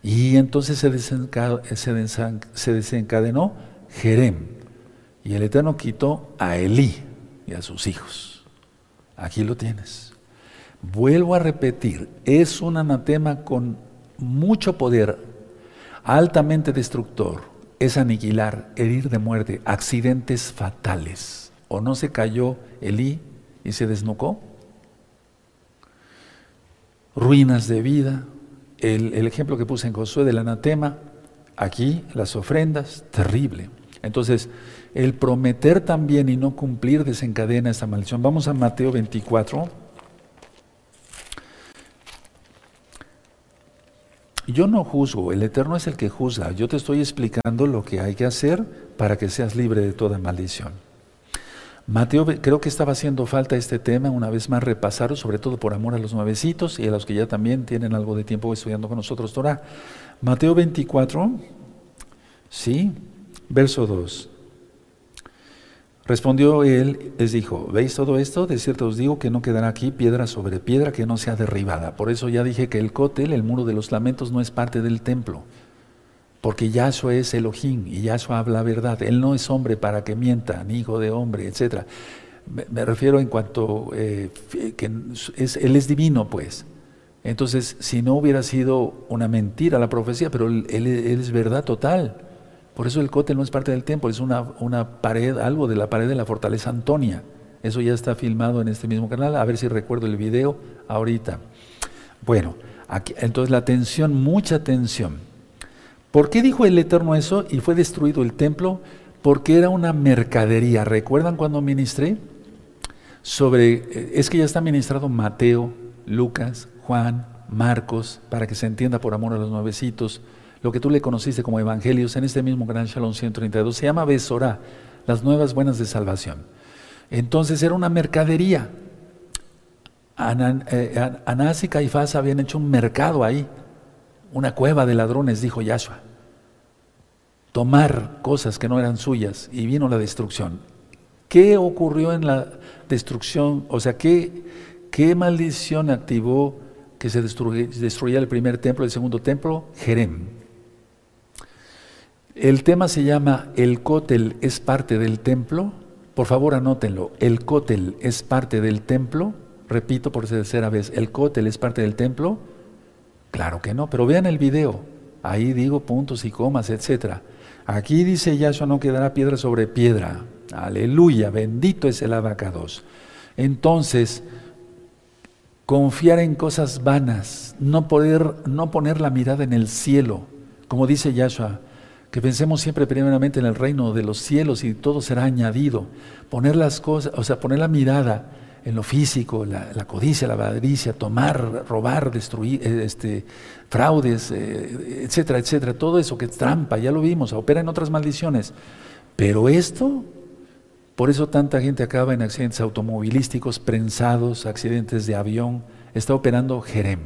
Y entonces se desencadenó, Jerem. Y el Eterno quitó a Elí y a sus hijos. Aquí lo tienes. Vuelvo a repetir, es un anatema con mucho poder, altamente destructor. Es aniquilar, herir de muerte, accidentes fatales. ¿O no se cayó Elí y se desnucó? Ruinas de vida, el, ejemplo que puse en Josué del anatema, aquí las ofrendas, terrible. Entonces, el prometer también y no cumplir desencadena esa maldición. Vamos a Mateo 24. Yo no juzgo, el Eterno es el que juzga. Yo te estoy explicando lo que hay que hacer para que seas libre de toda maldición. Mateo, creo que estaba haciendo falta este tema, una vez más repasarlo, sobre todo por amor a los nuevecitos y a los que ya también tienen algo de tiempo estudiando con nosotros Torah. Mateo 24, sí, verso 2. Respondió él, les dijo, ¿veis todo esto? De cierto os digo que no quedará aquí piedra sobre piedra que no sea derribada. Por eso ya dije que el cótel, el muro de los lamentos, no es parte del templo. Porque Yahshua es Elohim y Yahshua habla verdad. Él no es hombre para que mienta, ni hijo de hombre, etc. Me, refiero en cuanto eh, que es, Él es divino, pues. Entonces, si no hubiera sido una mentira la profecía, pero Él, es verdad total. Por eso el cótel no es parte del templo, es una, una pared, algo de la pared de la fortaleza Antonia. Eso ya está filmado en este mismo canal, a ver si recuerdo el video ahorita. Bueno, aquí, entonces la atención, mucha atención. ¿Por qué dijo el Eterno eso y fue destruido el templo? Porque era una mercadería. ¿Recuerdan cuando ministré? Sobre, es que ya está ministrado Mateo, Lucas, Juan, Marcos, para que se entienda por amor a los nuevecitos, lo que tú le conociste como evangelios en este mismo Gran Shalom 132, se llama Besorá, las nuevas buenas de salvación. Entonces era una mercadería. Eh, Anás y Caifás habían hecho un mercado ahí una cueva de ladrones, dijo Yahshua. Tomar cosas que no eran suyas y vino la destrucción. ¿Qué ocurrió en la destrucción? O sea, ¿qué, maldición activó que se destruyera el primer templo, el segundo templo? Jerem. El tema se llama El cótel es parte del templo. Por favor, anótenlo. El cótel es parte del templo. Repito por tercera vez, el cótel es parte del templo. Claro que no, pero vean el video. Ahí digo puntos y comas, etc. Aquí dice Yahshua no quedará piedra sobre piedra. Aleluya, bendito es el abacados. Entonces, confiar en cosas vanas, no poder, no poner la mirada en el cielo, como dice Yahshua, que pensemos siempre primeramente en el reino de los cielos y todo será añadido. Poner las cosas, o sea, poner la mirada en lo físico, la, codicia, la avaricia, tomar, robar, destruir, eh, este, fraudes, eh, etcétera, etcétera, todo eso que trampa, ya lo vimos, opera en otras maldiciones. Pero esto, por eso tanta gente acaba en accidentes automovilísticos, prensados, accidentes de avión, está operando Jerem.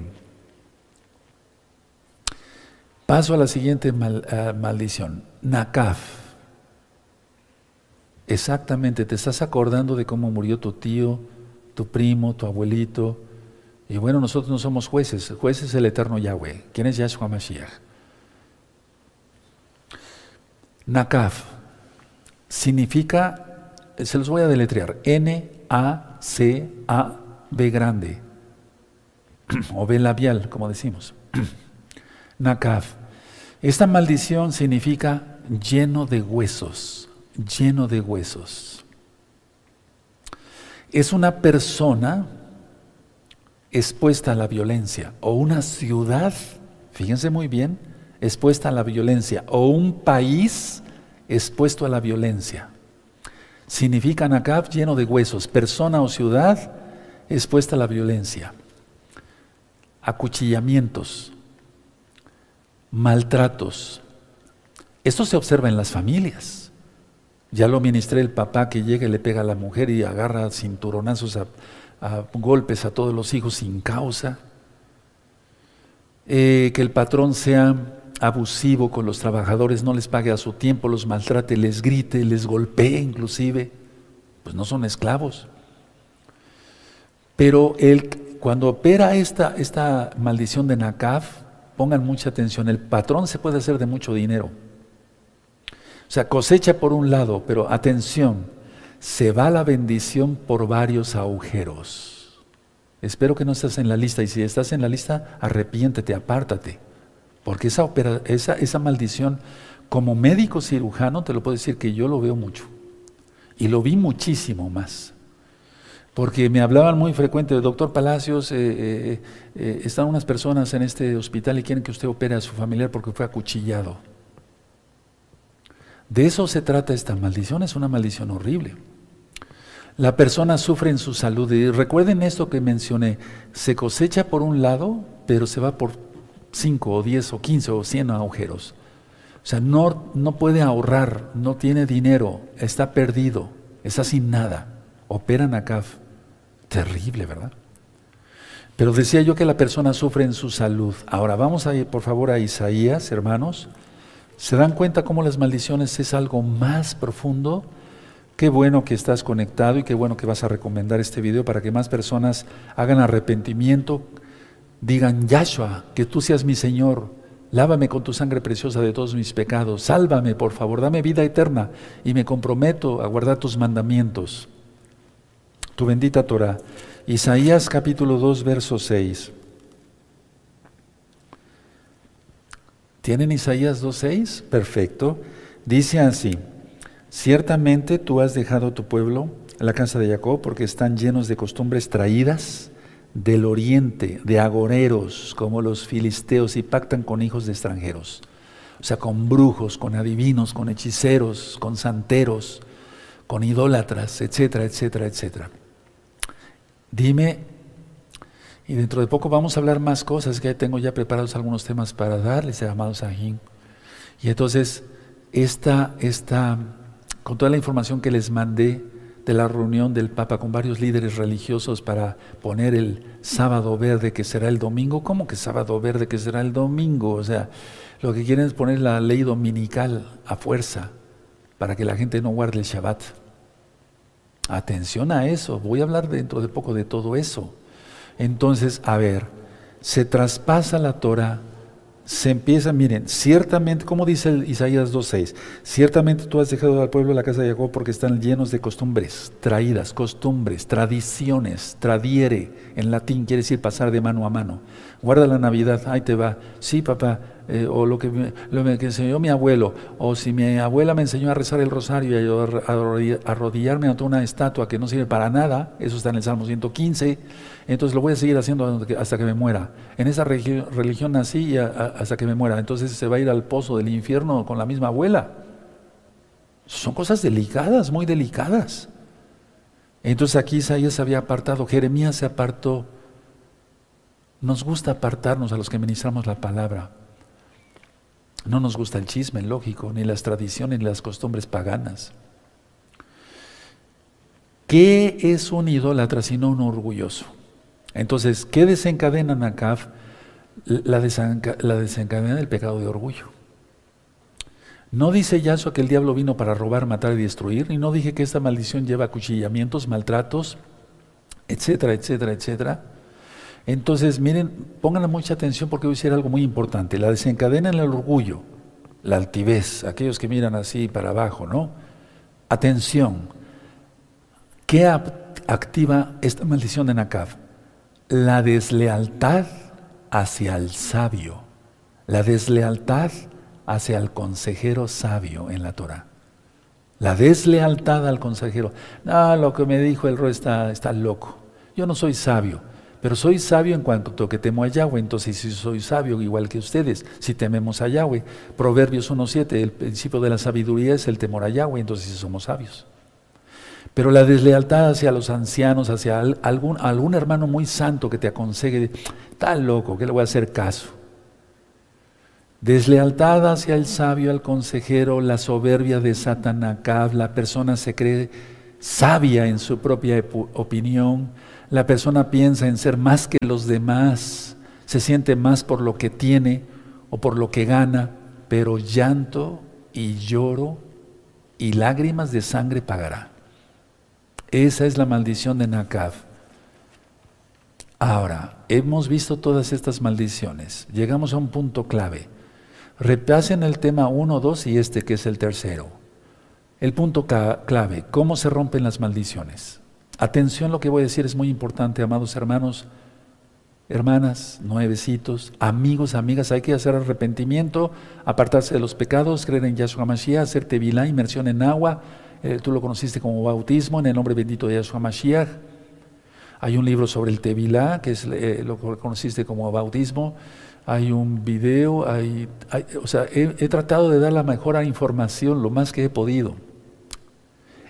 Paso a la siguiente maldición, Nakaf. Exactamente, te estás acordando de cómo murió tu tío, tu primo, tu abuelito. Y bueno, nosotros no somos jueces, juez es el eterno Yahweh. ¿Quién es Yahshua Mashiach? Nakaf significa, se los voy a deletrear, N-A-C-A-B grande, o B labial, como decimos. Nakaf. Esta maldición significa lleno de huesos, lleno de huesos es una persona expuesta a la violencia o una ciudad, fíjense muy bien, expuesta a la violencia o un país expuesto a la violencia. Significa Nakab lleno de huesos, persona o ciudad expuesta a la violencia, acuchillamientos, maltratos. Esto se observa en las familias. Ya lo ministré el papá que llega y le pega a la mujer y agarra cinturonazos a, golpes a todos los hijos sin causa. Eh, que el patrón sea abusivo con los trabajadores, no les pague a su tiempo, los maltrate, les grite, les golpee inclusive. Pues no son esclavos. Pero cuando opera esta, esta maldición de Nakaf, pongan mucha atención, el patrón se puede hacer de mucho dinero. Sea, cosecha por un lado, pero atención, se va la bendición por varios agujeros. Espero que no estés en la lista y si estás en la lista, arrepiéntete, apártate, porque esa, esa, esa maldición, como médico cirujano, te lo puedo decir que yo lo veo mucho y lo vi muchísimo más. Porque me hablaban muy frecuente, doctor Palacios, eh, eh, eh, están unas personas en este hospital y quieren que usted opere a su familiar porque fue acuchillado. De eso se trata esta maldición, es una maldición horrible. La persona sufre en su salud. Y recuerden esto que mencioné, se cosecha por un lado, pero se va por 5 o 10 o 15 o 100 agujeros. O sea, no, no puede ahorrar, no tiene dinero, está perdido, está sin nada. Operan acá. Terrible, ¿verdad? Pero decía yo que la persona sufre en su salud. Ahora vamos a ir, por favor, a Isaías, hermanos. ¿Se dan cuenta cómo las maldiciones es algo más profundo? Qué bueno que estás conectado y qué bueno que vas a recomendar este video para que más personas hagan arrepentimiento, digan, Yahshua, que tú seas mi Señor, lávame con tu sangre preciosa de todos mis pecados, sálvame por favor, dame vida eterna y me comprometo a guardar tus mandamientos. Tu bendita Torah. Isaías capítulo 2, verso 6. ¿Tienen Isaías 2.6? Perfecto. Dice así, ciertamente tú has dejado tu pueblo, la casa de Jacob, porque están llenos de costumbres traídas del oriente, de agoreros, como los filisteos, y pactan con hijos de extranjeros. O sea, con brujos, con adivinos, con hechiceros, con santeros, con idólatras, etcétera, etcétera, etcétera. Dime, y dentro de poco vamos a hablar más cosas, que tengo ya preparados algunos temas para darles, amados Sahin. Y entonces, esta, esta, con toda la información que les mandé, de la reunión del Papa con varios líderes religiosos para poner el sábado verde que será el domingo. ¿Cómo que sábado verde que será el domingo? O sea, lo que quieren es poner la ley dominical a fuerza para que la gente no guarde el Shabbat. Atención a eso, voy a hablar dentro de poco de todo eso. Entonces, a ver, se traspasa la Torah se empieza, miren, ciertamente, como dice el Isaías 2.6, ciertamente tú has dejado al pueblo la casa de Jacob porque están llenos de costumbres, traídas, costumbres, tradiciones, tradiere, en latín quiere decir pasar de mano a mano. Guarda la Navidad, ahí te va, sí papá, eh, o lo que, lo que enseñó mi abuelo, o si mi abuela me enseñó a rezar el rosario y a arrodillarme ante una estatua que no sirve para nada, eso está en el Salmo 115, entonces lo voy a seguir haciendo hasta que me muera. En esa religión nací hasta que me muera, entonces se va a ir al pozo del infierno con la misma abuela. Son cosas delicadas, muy delicadas. Entonces aquí Isaías se había apartado, Jeremías se apartó. Nos gusta apartarnos a los que ministramos la palabra. No nos gusta el chisme, lógico, ni las tradiciones, ni las costumbres paganas. ¿Qué es un idólatra sino un orgulloso? Entonces, ¿qué desencadena Nakaf? La, la desencadena del pecado de orgullo. No dice Yahshua que el diablo vino para robar, matar y destruir, y no dije que esta maldición lleva acuchillamientos, maltratos, etcétera, etcétera, etcétera. Entonces, miren, pongan mucha atención porque voy a decir algo muy importante. La desencadena en el orgullo, la altivez, aquellos que miran así para abajo, ¿no? Atención, ¿qué activa esta maldición de Nakab? La deslealtad hacia el sabio, la deslealtad hacia el consejero sabio en la Torah. La deslealtad al consejero. Ah, lo que me dijo el rey está, está loco. Yo no soy sabio. Pero soy sabio en cuanto que temo a Yahweh, entonces si soy sabio igual que ustedes, si tememos a Yahweh. Proverbios 1.7, el principio de la sabiduría es el temor a Yahweh, entonces si somos sabios. Pero la deslealtad hacia los ancianos, hacia algún, hermano muy santo que te aconseje, tal loco, que le voy a hacer caso. Deslealtad hacia el sabio, al consejero, la soberbia de Satanacab, la persona se cree sabia en su propia opinión, la persona piensa en ser más que los demás, se siente más por lo que tiene o por lo que gana, pero llanto y lloro y lágrimas de sangre pagará. Esa es la maldición de Nakab. Ahora, hemos visto todas estas maldiciones. Llegamos a un punto clave. Repasen el tema 1, 2 y este que es el tercero. El punto clave, ¿cómo se rompen las maldiciones? Atención, lo que voy a decir es muy importante, amados hermanos, hermanas, nuevecitos, amigos, amigas, hay que hacer arrepentimiento, apartarse de los pecados, creer en Yahshua Mashiach, hacer tevilá, inmersión en agua, eh, tú lo conociste como bautismo, en el nombre bendito de Yahshua Mashiach. Hay un libro sobre el tevilá, que es eh, lo conociste como bautismo. Hay un video, hay, o sea, he tratado de dar la mejor información, lo más que he podido.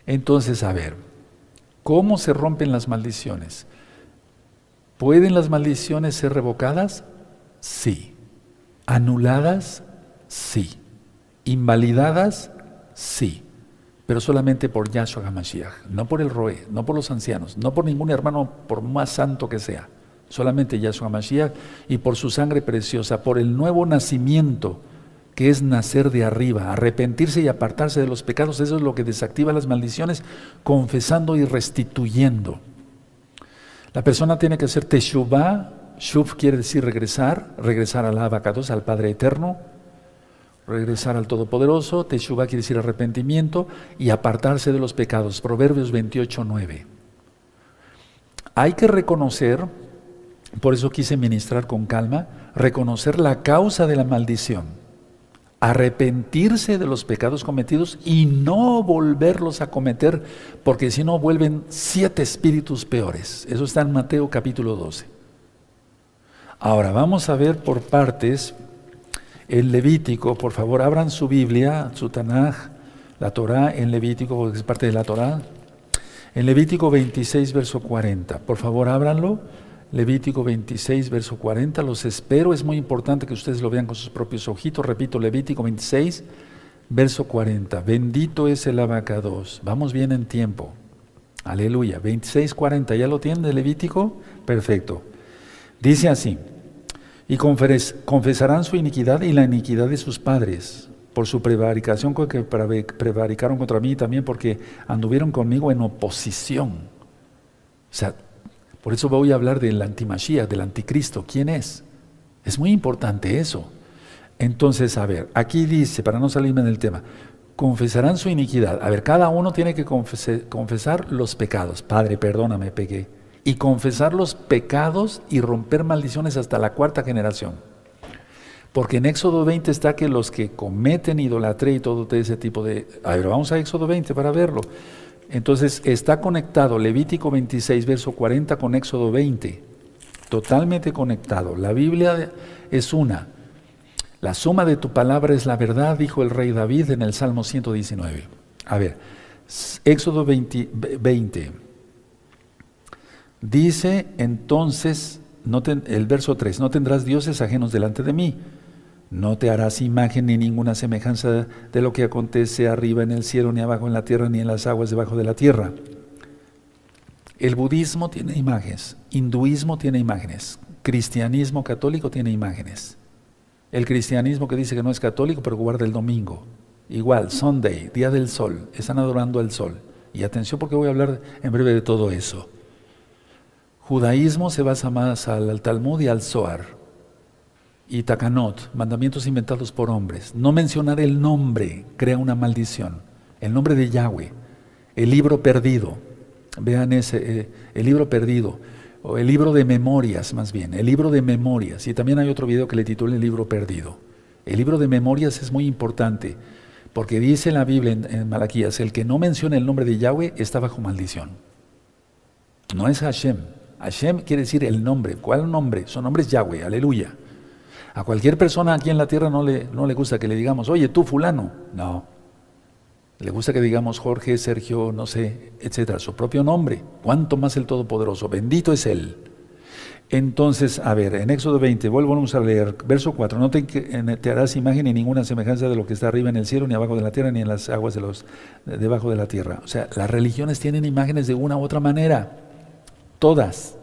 Entonces, a ver, ¿cómo se rompen las maldiciones? ¿Pueden las maldiciones ser revocadas? Sí. ¿Anuladas? Sí. ¿Invalidadas? Sí. Pero solamente por Yahshua HaMashiach, no por el Roe, no por los ancianos, no por ningún hermano, por más santo que sea. Solamente Yahshua HaMashiach y por su sangre preciosa, por el nuevo nacimiento que es nacer de arriba, arrepentirse y apartarse de los pecados, eso es lo que desactiva las maldiciones, confesando y restituyendo. La persona tiene que hacer teshuvah, shuv quiere decir regresar, regresar al abacados, al Padre Eterno, regresar al Todopoderoso, teshuvah quiere decir arrepentimiento y apartarse de los pecados. Proverbios 28, 9. Hay que reconocer, por eso quise ministrar con calma, reconocer la causa de la maldición arrepentirse de los pecados cometidos y no volverlos a cometer, porque si no vuelven siete espíritus peores. Eso está en Mateo capítulo 12. Ahora vamos a ver por partes el Levítico, por favor, abran su Biblia, su Tanaj, la Torah en Levítico, porque es parte de la Torah. En Levítico 26, verso 40. Por favor, ábranlo. Levítico 26, verso 40. Los espero, es muy importante que ustedes lo vean con sus propios ojitos. Repito, Levítico 26, verso 40. Bendito es el abacados. Vamos bien en tiempo. Aleluya. 26, 40. ¿Ya lo tienen Levítico? Perfecto. Dice así. Y confesarán su iniquidad y la iniquidad de sus padres por su prevaricación que prevaricaron contra mí también porque anduvieron conmigo en oposición. O sea, por eso voy a hablar del antimachía, del anticristo. ¿Quién es? Es muy importante eso. Entonces, a ver, aquí dice, para no salirme del tema, confesarán su iniquidad. A ver, cada uno tiene que confesar los pecados. Padre, perdóname, pequé. Y confesar los pecados y romper maldiciones hasta la cuarta generación. Porque en Éxodo 20 está que los que cometen idolatría y todo ese tipo de... A ver, vamos a Éxodo 20 para verlo. Entonces está conectado Levítico 26, verso 40 con Éxodo 20. Totalmente conectado. La Biblia es una. La suma de tu palabra es la verdad, dijo el rey David en el Salmo 119. A ver, Éxodo 20. 20. Dice entonces, el verso 3, no tendrás dioses ajenos delante de mí. No te harás imagen ni ninguna semejanza de lo que acontece arriba en el cielo, ni abajo en la tierra, ni en las aguas debajo de la tierra. El budismo tiene imágenes, hinduismo tiene imágenes, cristianismo católico tiene imágenes. El cristianismo que dice que no es católico, pero guarda el domingo. Igual, Sunday, día del sol, están adorando al sol. Y atención porque voy a hablar en breve de todo eso. Judaísmo se basa más al Talmud y al Zohar y Takanot, mandamientos inventados por hombres. No mencionar el nombre crea una maldición. El nombre de Yahweh, el libro perdido. Vean ese, eh, el libro perdido, o el libro de memorias más bien, el libro de memorias. Y también hay otro video que le titula El libro perdido. El libro de memorias es muy importante, porque dice la Biblia en, en Malaquías, el que no menciona el nombre de Yahweh está bajo maldición. No es Hashem. Hashem quiere decir el nombre. ¿Cuál nombre? Su nombre es Yahweh, aleluya. A cualquier persona aquí en la tierra no le, no le gusta que le digamos, oye, tú fulano. No. Le gusta que digamos Jorge, Sergio, no sé, etcétera, su propio nombre. Cuánto más el Todopoderoso. Bendito es Él. Entonces, a ver, en Éxodo 20, volvemos a leer, verso 4, no te, te, harás imagen ni ninguna semejanza de lo que está arriba en el cielo, ni abajo de la tierra, ni en las aguas de los, debajo de la tierra. O sea, las religiones tienen imágenes de una u otra manera. Todas,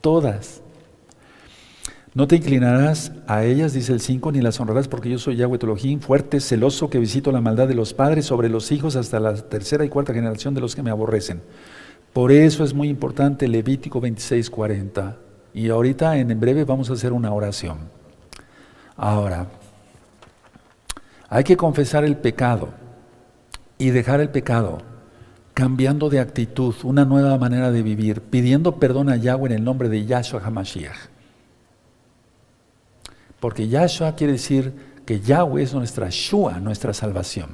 todas. No te inclinarás a ellas, dice el 5, ni las honrarás, porque yo soy Yahweh Tolojín, fuerte, celoso, que visito la maldad de los padres sobre los hijos hasta la tercera y cuarta generación de los que me aborrecen. Por eso es muy importante Levítico 26, 40. Y ahorita en breve vamos a hacer una oración. Ahora, hay que confesar el pecado y dejar el pecado, cambiando de actitud, una nueva manera de vivir, pidiendo perdón a Yahweh en el nombre de Yahshua HaMashiach. Porque Yahshua quiere decir que Yahweh es nuestra Shua, nuestra salvación.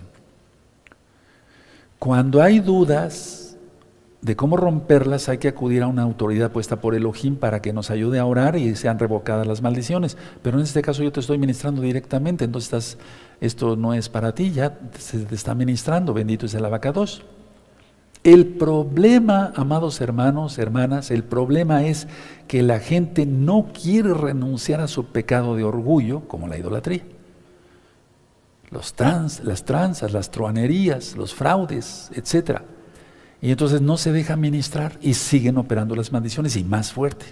Cuando hay dudas de cómo romperlas, hay que acudir a una autoridad puesta por Elohim para que nos ayude a orar y sean revocadas las maldiciones. Pero en este caso yo te estoy ministrando directamente, entonces esto no es para ti, ya se te está ministrando, bendito es el abacados. El problema, amados hermanos, hermanas, el problema es que la gente no quiere renunciar a su pecado de orgullo, como la idolatría. Los trans, las tranzas, las truanerías, los fraudes, etc. Y entonces no se deja ministrar y siguen operando las maldiciones y más fuerte.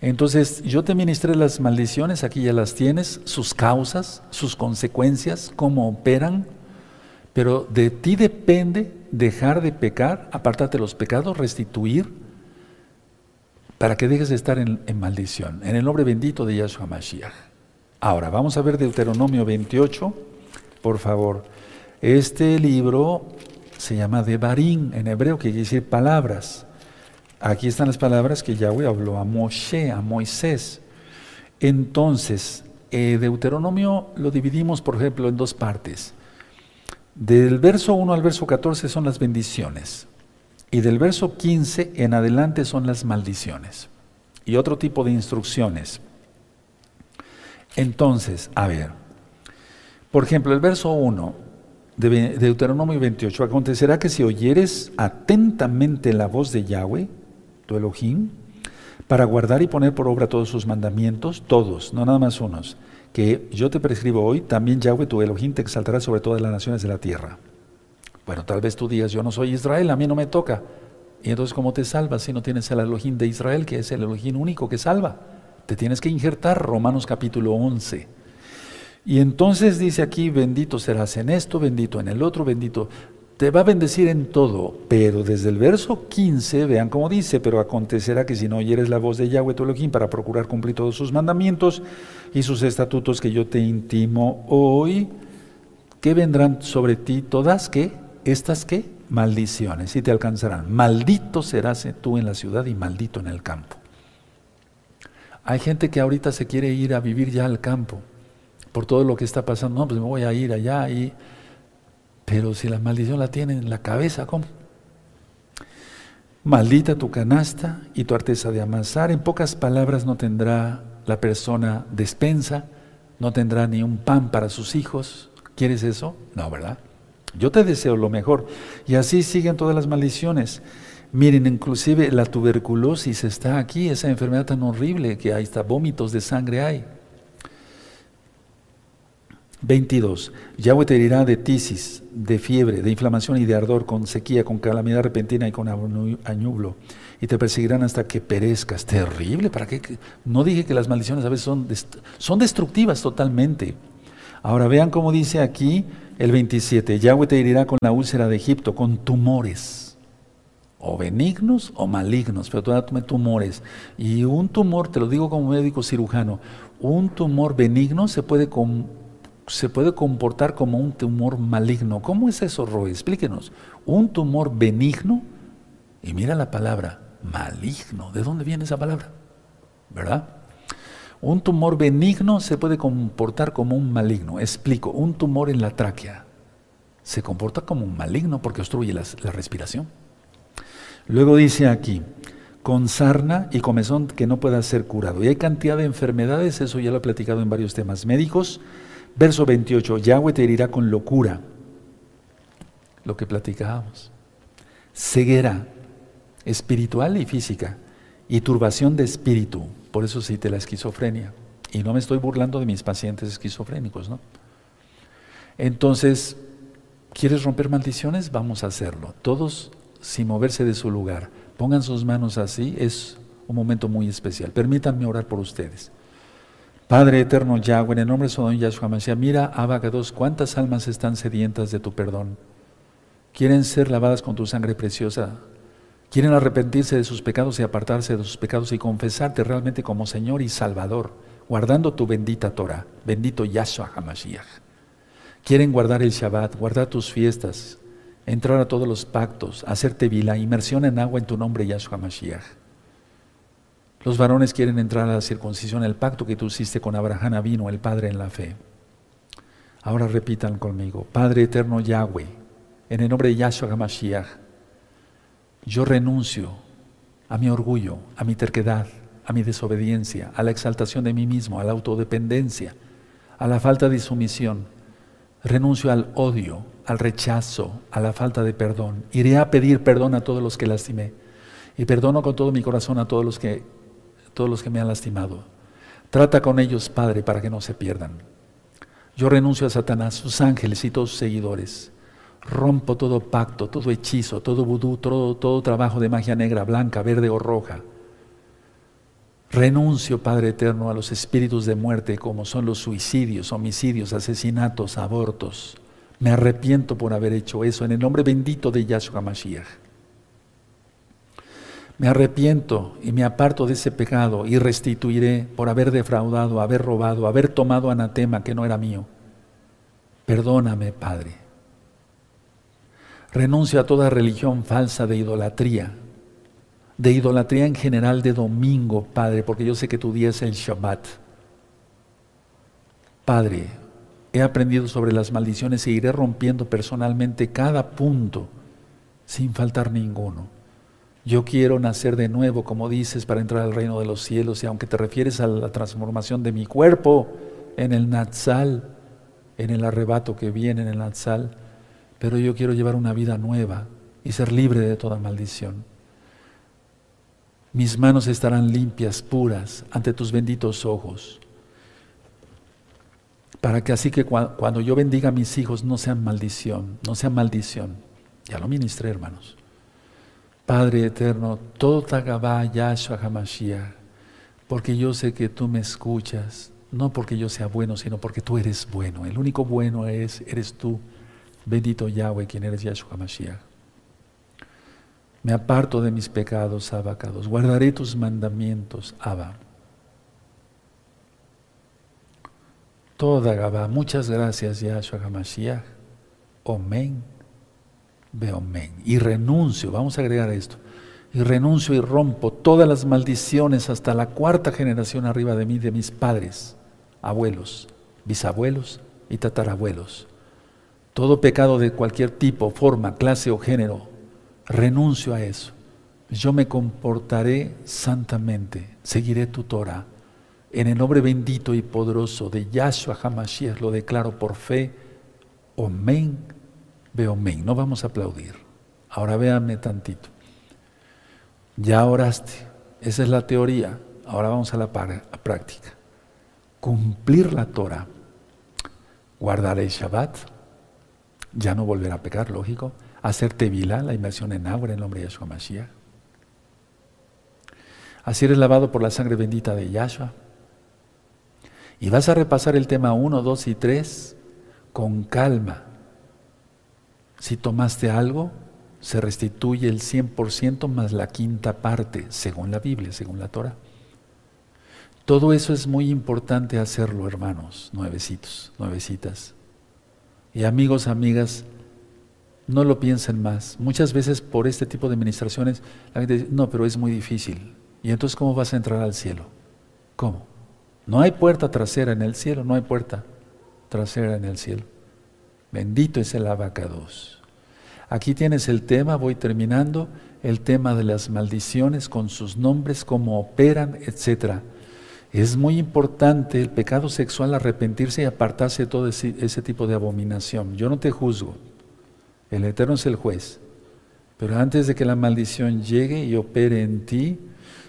Entonces yo te ministré las maldiciones, aquí ya las tienes, sus causas, sus consecuencias, cómo operan, pero de ti depende dejar de pecar, apartarte de los pecados, restituir, para que dejes de estar en, maldición. En el nombre bendito de Yahshua Mashiach. Ahora, vamos a ver Deuteronomio 28, por favor. Este libro se llama Devarim en hebreo, que quiere decir palabras. Aquí están las palabras que Yahweh habló a Moshe, a Moisés. Entonces, eh, Deuteronomio lo dividimos, por ejemplo, en dos partes. Del verso 1 al verso 14 son las bendiciones y del verso 15 en adelante son las maldiciones y otro tipo de instrucciones. Entonces, a ver, por ejemplo, el verso 1 de Deuteronomio 28, acontecerá que si oyeres atentamente la voz de Yahweh, tu Elohim, para guardar y poner por obra todos sus mandamientos, todos, no nada más unos, que yo te prescribo hoy, también Yahweh tu Elohim te exaltará sobre todas las naciones de la tierra. Bueno, tal vez tú digas, yo no soy Israel, a mí no me toca. Y entonces, ¿cómo te salvas si no tienes el Elohim de Israel, que es el Elohim único que salva? Te tienes que injertar, Romanos capítulo 11. Y entonces dice aquí, bendito serás en esto, bendito en el otro, bendito te va a bendecir en todo, pero desde el verso 15, vean cómo dice, pero acontecerá que si no oyeres la voz de Yahweh tu Elohim para procurar cumplir todos sus mandamientos y sus estatutos que yo te intimo hoy, que vendrán sobre ti todas que estas que maldiciones y te alcanzarán. Maldito serás tú en la ciudad y maldito en el campo. Hay gente que ahorita se quiere ir a vivir ya al campo por todo lo que está pasando. No, pues me voy a ir allá y pero si la maldición la tiene en la cabeza, ¿cómo? Maldita tu canasta y tu arteza de amasar. En pocas palabras no tendrá la persona despensa, no tendrá ni un pan para sus hijos. ¿Quieres eso? No, ¿verdad? Yo te deseo lo mejor. Y así siguen todas las maldiciones. Miren, inclusive la tuberculosis está aquí, esa enfermedad tan horrible que hay, hasta vómitos de sangre hay. 22. Yahweh te herirá de tisis, de fiebre, de inflamación y de ardor, con sequía, con calamidad repentina y con añublo. Y te perseguirán hasta que perezcas. Terrible, ¿para qué? No dije que las maldiciones a veces son, son destructivas totalmente. Ahora vean cómo dice aquí el 27. Yahweh te herirá con la úlcera de Egipto, con tumores. O benignos o malignos, pero tú tumores. Y un tumor, te lo digo como médico cirujano, un tumor benigno se puede con se puede comportar como un tumor maligno. ¿Cómo es eso, Roy? Explíquenos. Un tumor benigno, y mira la palabra, maligno. ¿De dónde viene esa palabra? ¿Verdad? Un tumor benigno se puede comportar como un maligno. Explico, un tumor en la tráquea se comporta como un maligno porque obstruye la, la respiración. Luego dice aquí, con sarna y comezón que no pueda ser curado. Y hay cantidad de enfermedades, eso ya lo he platicado en varios temas médicos, Verso 28, Yahweh te herirá con locura, lo que platicábamos, ceguera espiritual y física, y turbación de espíritu, por eso cité la esquizofrenia. Y no me estoy burlando de mis pacientes esquizofrénicos, ¿no? Entonces, ¿quieres romper maldiciones? Vamos a hacerlo. Todos sin moverse de su lugar. Pongan sus manos así, es un momento muy especial. Permítanme orar por ustedes. Padre eterno Yahweh, en el nombre de su don Yahshua Mashiach, mira, Abacados, cuántas almas están sedientas de tu perdón. Quieren ser lavadas con tu sangre preciosa. Quieren arrepentirse de sus pecados y apartarse de sus pecados y confesarte realmente como Señor y Salvador, guardando tu bendita Torah, bendito Yahshua HaMashiach. Quieren guardar el Shabbat, guardar tus fiestas, entrar a todos los pactos, hacerte vila, inmersión en agua en tu nombre Yahshua HaMashiach. Los varones quieren entrar a la circuncisión, el pacto que tú hiciste con Abraham vino el Padre en la fe. Ahora repitan conmigo, Padre eterno Yahweh, en el nombre de Yahshua HaMashiach, yo renuncio a mi orgullo, a mi terquedad, a mi desobediencia, a la exaltación de mí mismo, a la autodependencia, a la falta de sumisión. Renuncio al odio, al rechazo, a la falta de perdón. Iré a pedir perdón a todos los que lastimé. Y perdono con todo mi corazón a todos los que, todos los que me han lastimado. Trata con ellos, Padre, para que no se pierdan. Yo renuncio a Satanás, sus ángeles y todos sus seguidores. Rompo todo pacto, todo hechizo, todo vudú, todo, todo trabajo de magia negra, blanca, verde o roja. Renuncio, Padre Eterno, a los espíritus de muerte como son los suicidios, homicidios, asesinatos, abortos. Me arrepiento por haber hecho eso en el nombre bendito de Yahshua Mashiach. Me arrepiento y me aparto de ese pecado y restituiré por haber defraudado, haber robado, haber tomado anatema que no era mío. Perdóname, Padre. Renuncio a toda religión falsa de idolatría, de idolatría en general de domingo, Padre, porque yo sé que tu día es el Shabbat. Padre, he aprendido sobre las maldiciones e iré rompiendo personalmente cada punto sin faltar ninguno. Yo quiero nacer de nuevo, como dices, para entrar al reino de los cielos, y aunque te refieres a la transformación de mi cuerpo en el Natsal, en el arrebato que viene en el Natsal, pero yo quiero llevar una vida nueva y ser libre de toda maldición. Mis manos estarán limpias, puras, ante tus benditos ojos, para que así que cuando yo bendiga a mis hijos no sean maldición, no sean maldición. Ya lo ministré, hermanos. Padre eterno, todo Tagabá Yahshua HaMashiach, porque yo sé que tú me escuchas, no porque yo sea bueno, sino porque tú eres bueno. El único bueno es, eres tú. Bendito Yahweh, quien eres Yahshua Mashiach. Me aparto de mis pecados, abacados. Guardaré tus mandamientos, Abba. Toda Gabá. Muchas gracias, Yahshua HaMashiach. Omen. Beomen. Y renuncio, vamos a agregar esto. Y renuncio y rompo todas las maldiciones hasta la cuarta generación arriba de mí, de mis padres, abuelos, bisabuelos y tatarabuelos todo pecado de cualquier tipo, forma, clase o género, renuncio a eso. Yo me comportaré santamente, seguiré tu Torah. En el nombre bendito y poderoso de Yahshua HaMashiach lo declaro por fe. Omen, ve omen. No vamos a aplaudir. Ahora véanme tantito. Ya oraste. Esa es la teoría. Ahora vamos a la práctica. Cumplir la Torah. Guardar el Shabbat ya no volverá a pecar, lógico. Hacer tevila, la inmersión en agua en el nombre de Yahshua Mashiach. Así eres lavado por la sangre bendita de Yahshua. Y vas a repasar el tema 1, 2 y 3 con calma. Si tomaste algo, se restituye el 100% más la quinta parte, según la Biblia, según la Torah. Todo eso es muy importante hacerlo, hermanos, nuevecitos, nuevecitas. Y amigos, amigas, no lo piensen más. Muchas veces por este tipo de administraciones la gente dice, no, pero es muy difícil. ¿Y entonces cómo vas a entrar al cielo? ¿Cómo? No hay puerta trasera en el cielo, no hay puerta trasera en el cielo. Bendito es el abacados. Aquí tienes el tema, voy terminando, el tema de las maldiciones con sus nombres, cómo operan, etcétera. Es muy importante el pecado sexual, arrepentirse y apartarse de todo ese, tipo de abominación. Yo no te juzgo, el Eterno es el juez. Pero antes de que la maldición llegue y opere en ti,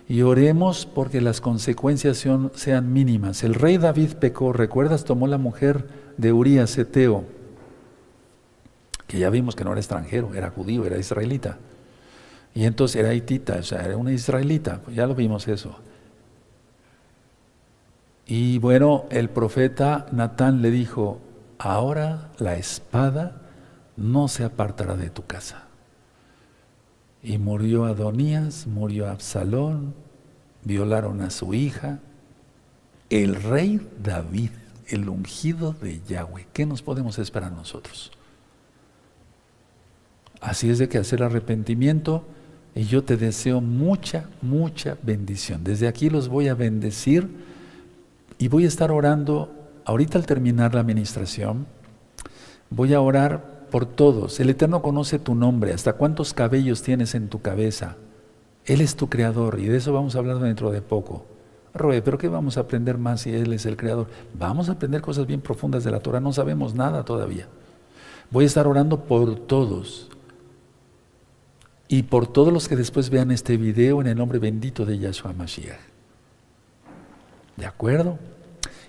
y oremos porque las consecuencias sean, mínimas. El rey David pecó, ¿recuerdas? Tomó la mujer de Urías, Eteo, que ya vimos que no era extranjero, era judío, era israelita. Y entonces era hitita, o sea, era una israelita, ya lo vimos eso. Y bueno, el profeta Natán le dijo, ahora la espada no se apartará de tu casa. Y murió Adonías, murió Absalón, violaron a su hija. El rey David, el ungido de Yahweh. ¿Qué nos podemos esperar nosotros? Así es de que hacer arrepentimiento y yo te deseo mucha, mucha bendición. Desde aquí los voy a bendecir y voy a estar orando, ahorita al terminar la administración, voy a orar por todos. El Eterno conoce tu nombre, hasta cuántos cabellos tienes en tu cabeza. Él es tu creador y de eso vamos a hablar dentro de poco. Roe, pero ¿qué vamos a aprender más si Él es el creador? Vamos a aprender cosas bien profundas de la Torah, no sabemos nada todavía. Voy a estar orando por todos y por todos los que después vean este video en el nombre bendito de Yahshua Mashiach. ¿De acuerdo?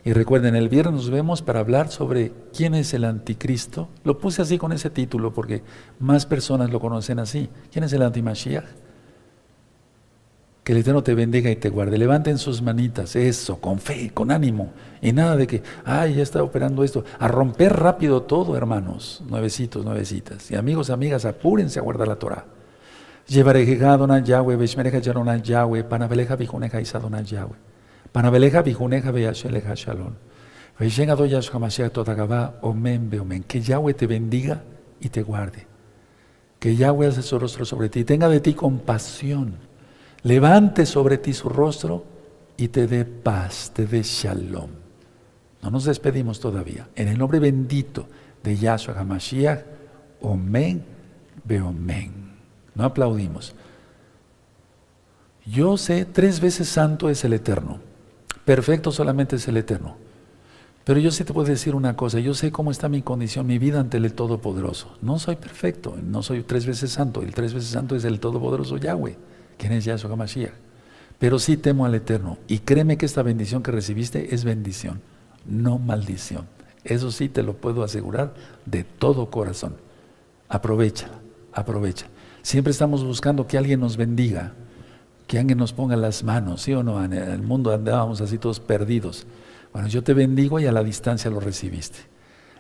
Y recuerden, el viernes nos vemos para hablar sobre quién es el anticristo. Lo puse así con ese título porque más personas lo conocen así. ¿Quién es el antimashiach? Que el Eterno te bendiga y te guarde. Levanten sus manitas, eso, con fe, con ánimo. Y nada de que, ay, ya está operando esto. A romper rápido todo, hermanos. Nuevecitos, nuevecitas. Y amigos, amigas, apúrense a guardar la Torah. Llevaré Yahweh, Beshmereja Yahweh, Panabeleja Bijuneja Isadona Yahweh. Panabeleja bijuneja beyasheleja shalom. Omen omen. Que Yahweh te bendiga y te guarde. Que Yahweh hace su rostro sobre ti. Tenga de ti compasión. Levante sobre ti su rostro y te dé paz, te dé shalom. No nos despedimos todavía. En el nombre bendito de Yahshua HaMashiach, Omen, Beomen. No aplaudimos. Yo sé, tres veces santo es el Eterno. Perfecto solamente es el Eterno. Pero yo sí te puedo decir una cosa, yo sé cómo está mi condición, mi vida ante el Todopoderoso. No soy perfecto, no soy tres veces santo, el tres veces santo es el Todopoderoso Yahweh, quien es Yahshua HaMashiach. Pero sí temo al Eterno y créeme que esta bendición que recibiste es bendición, no maldición. Eso sí te lo puedo asegurar de todo corazón. Aprovecha, aprovecha. Siempre estamos buscando que alguien nos bendiga, que alguien nos ponga las manos, ¿sí o no? En el mundo andábamos así todos perdidos. Bueno, yo te bendigo y a la distancia lo recibiste.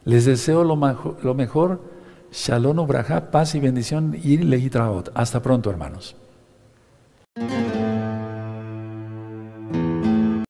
Les deseo lo, mejor, shalom, braja, paz y bendición y lehitraot. Hasta pronto, hermanos.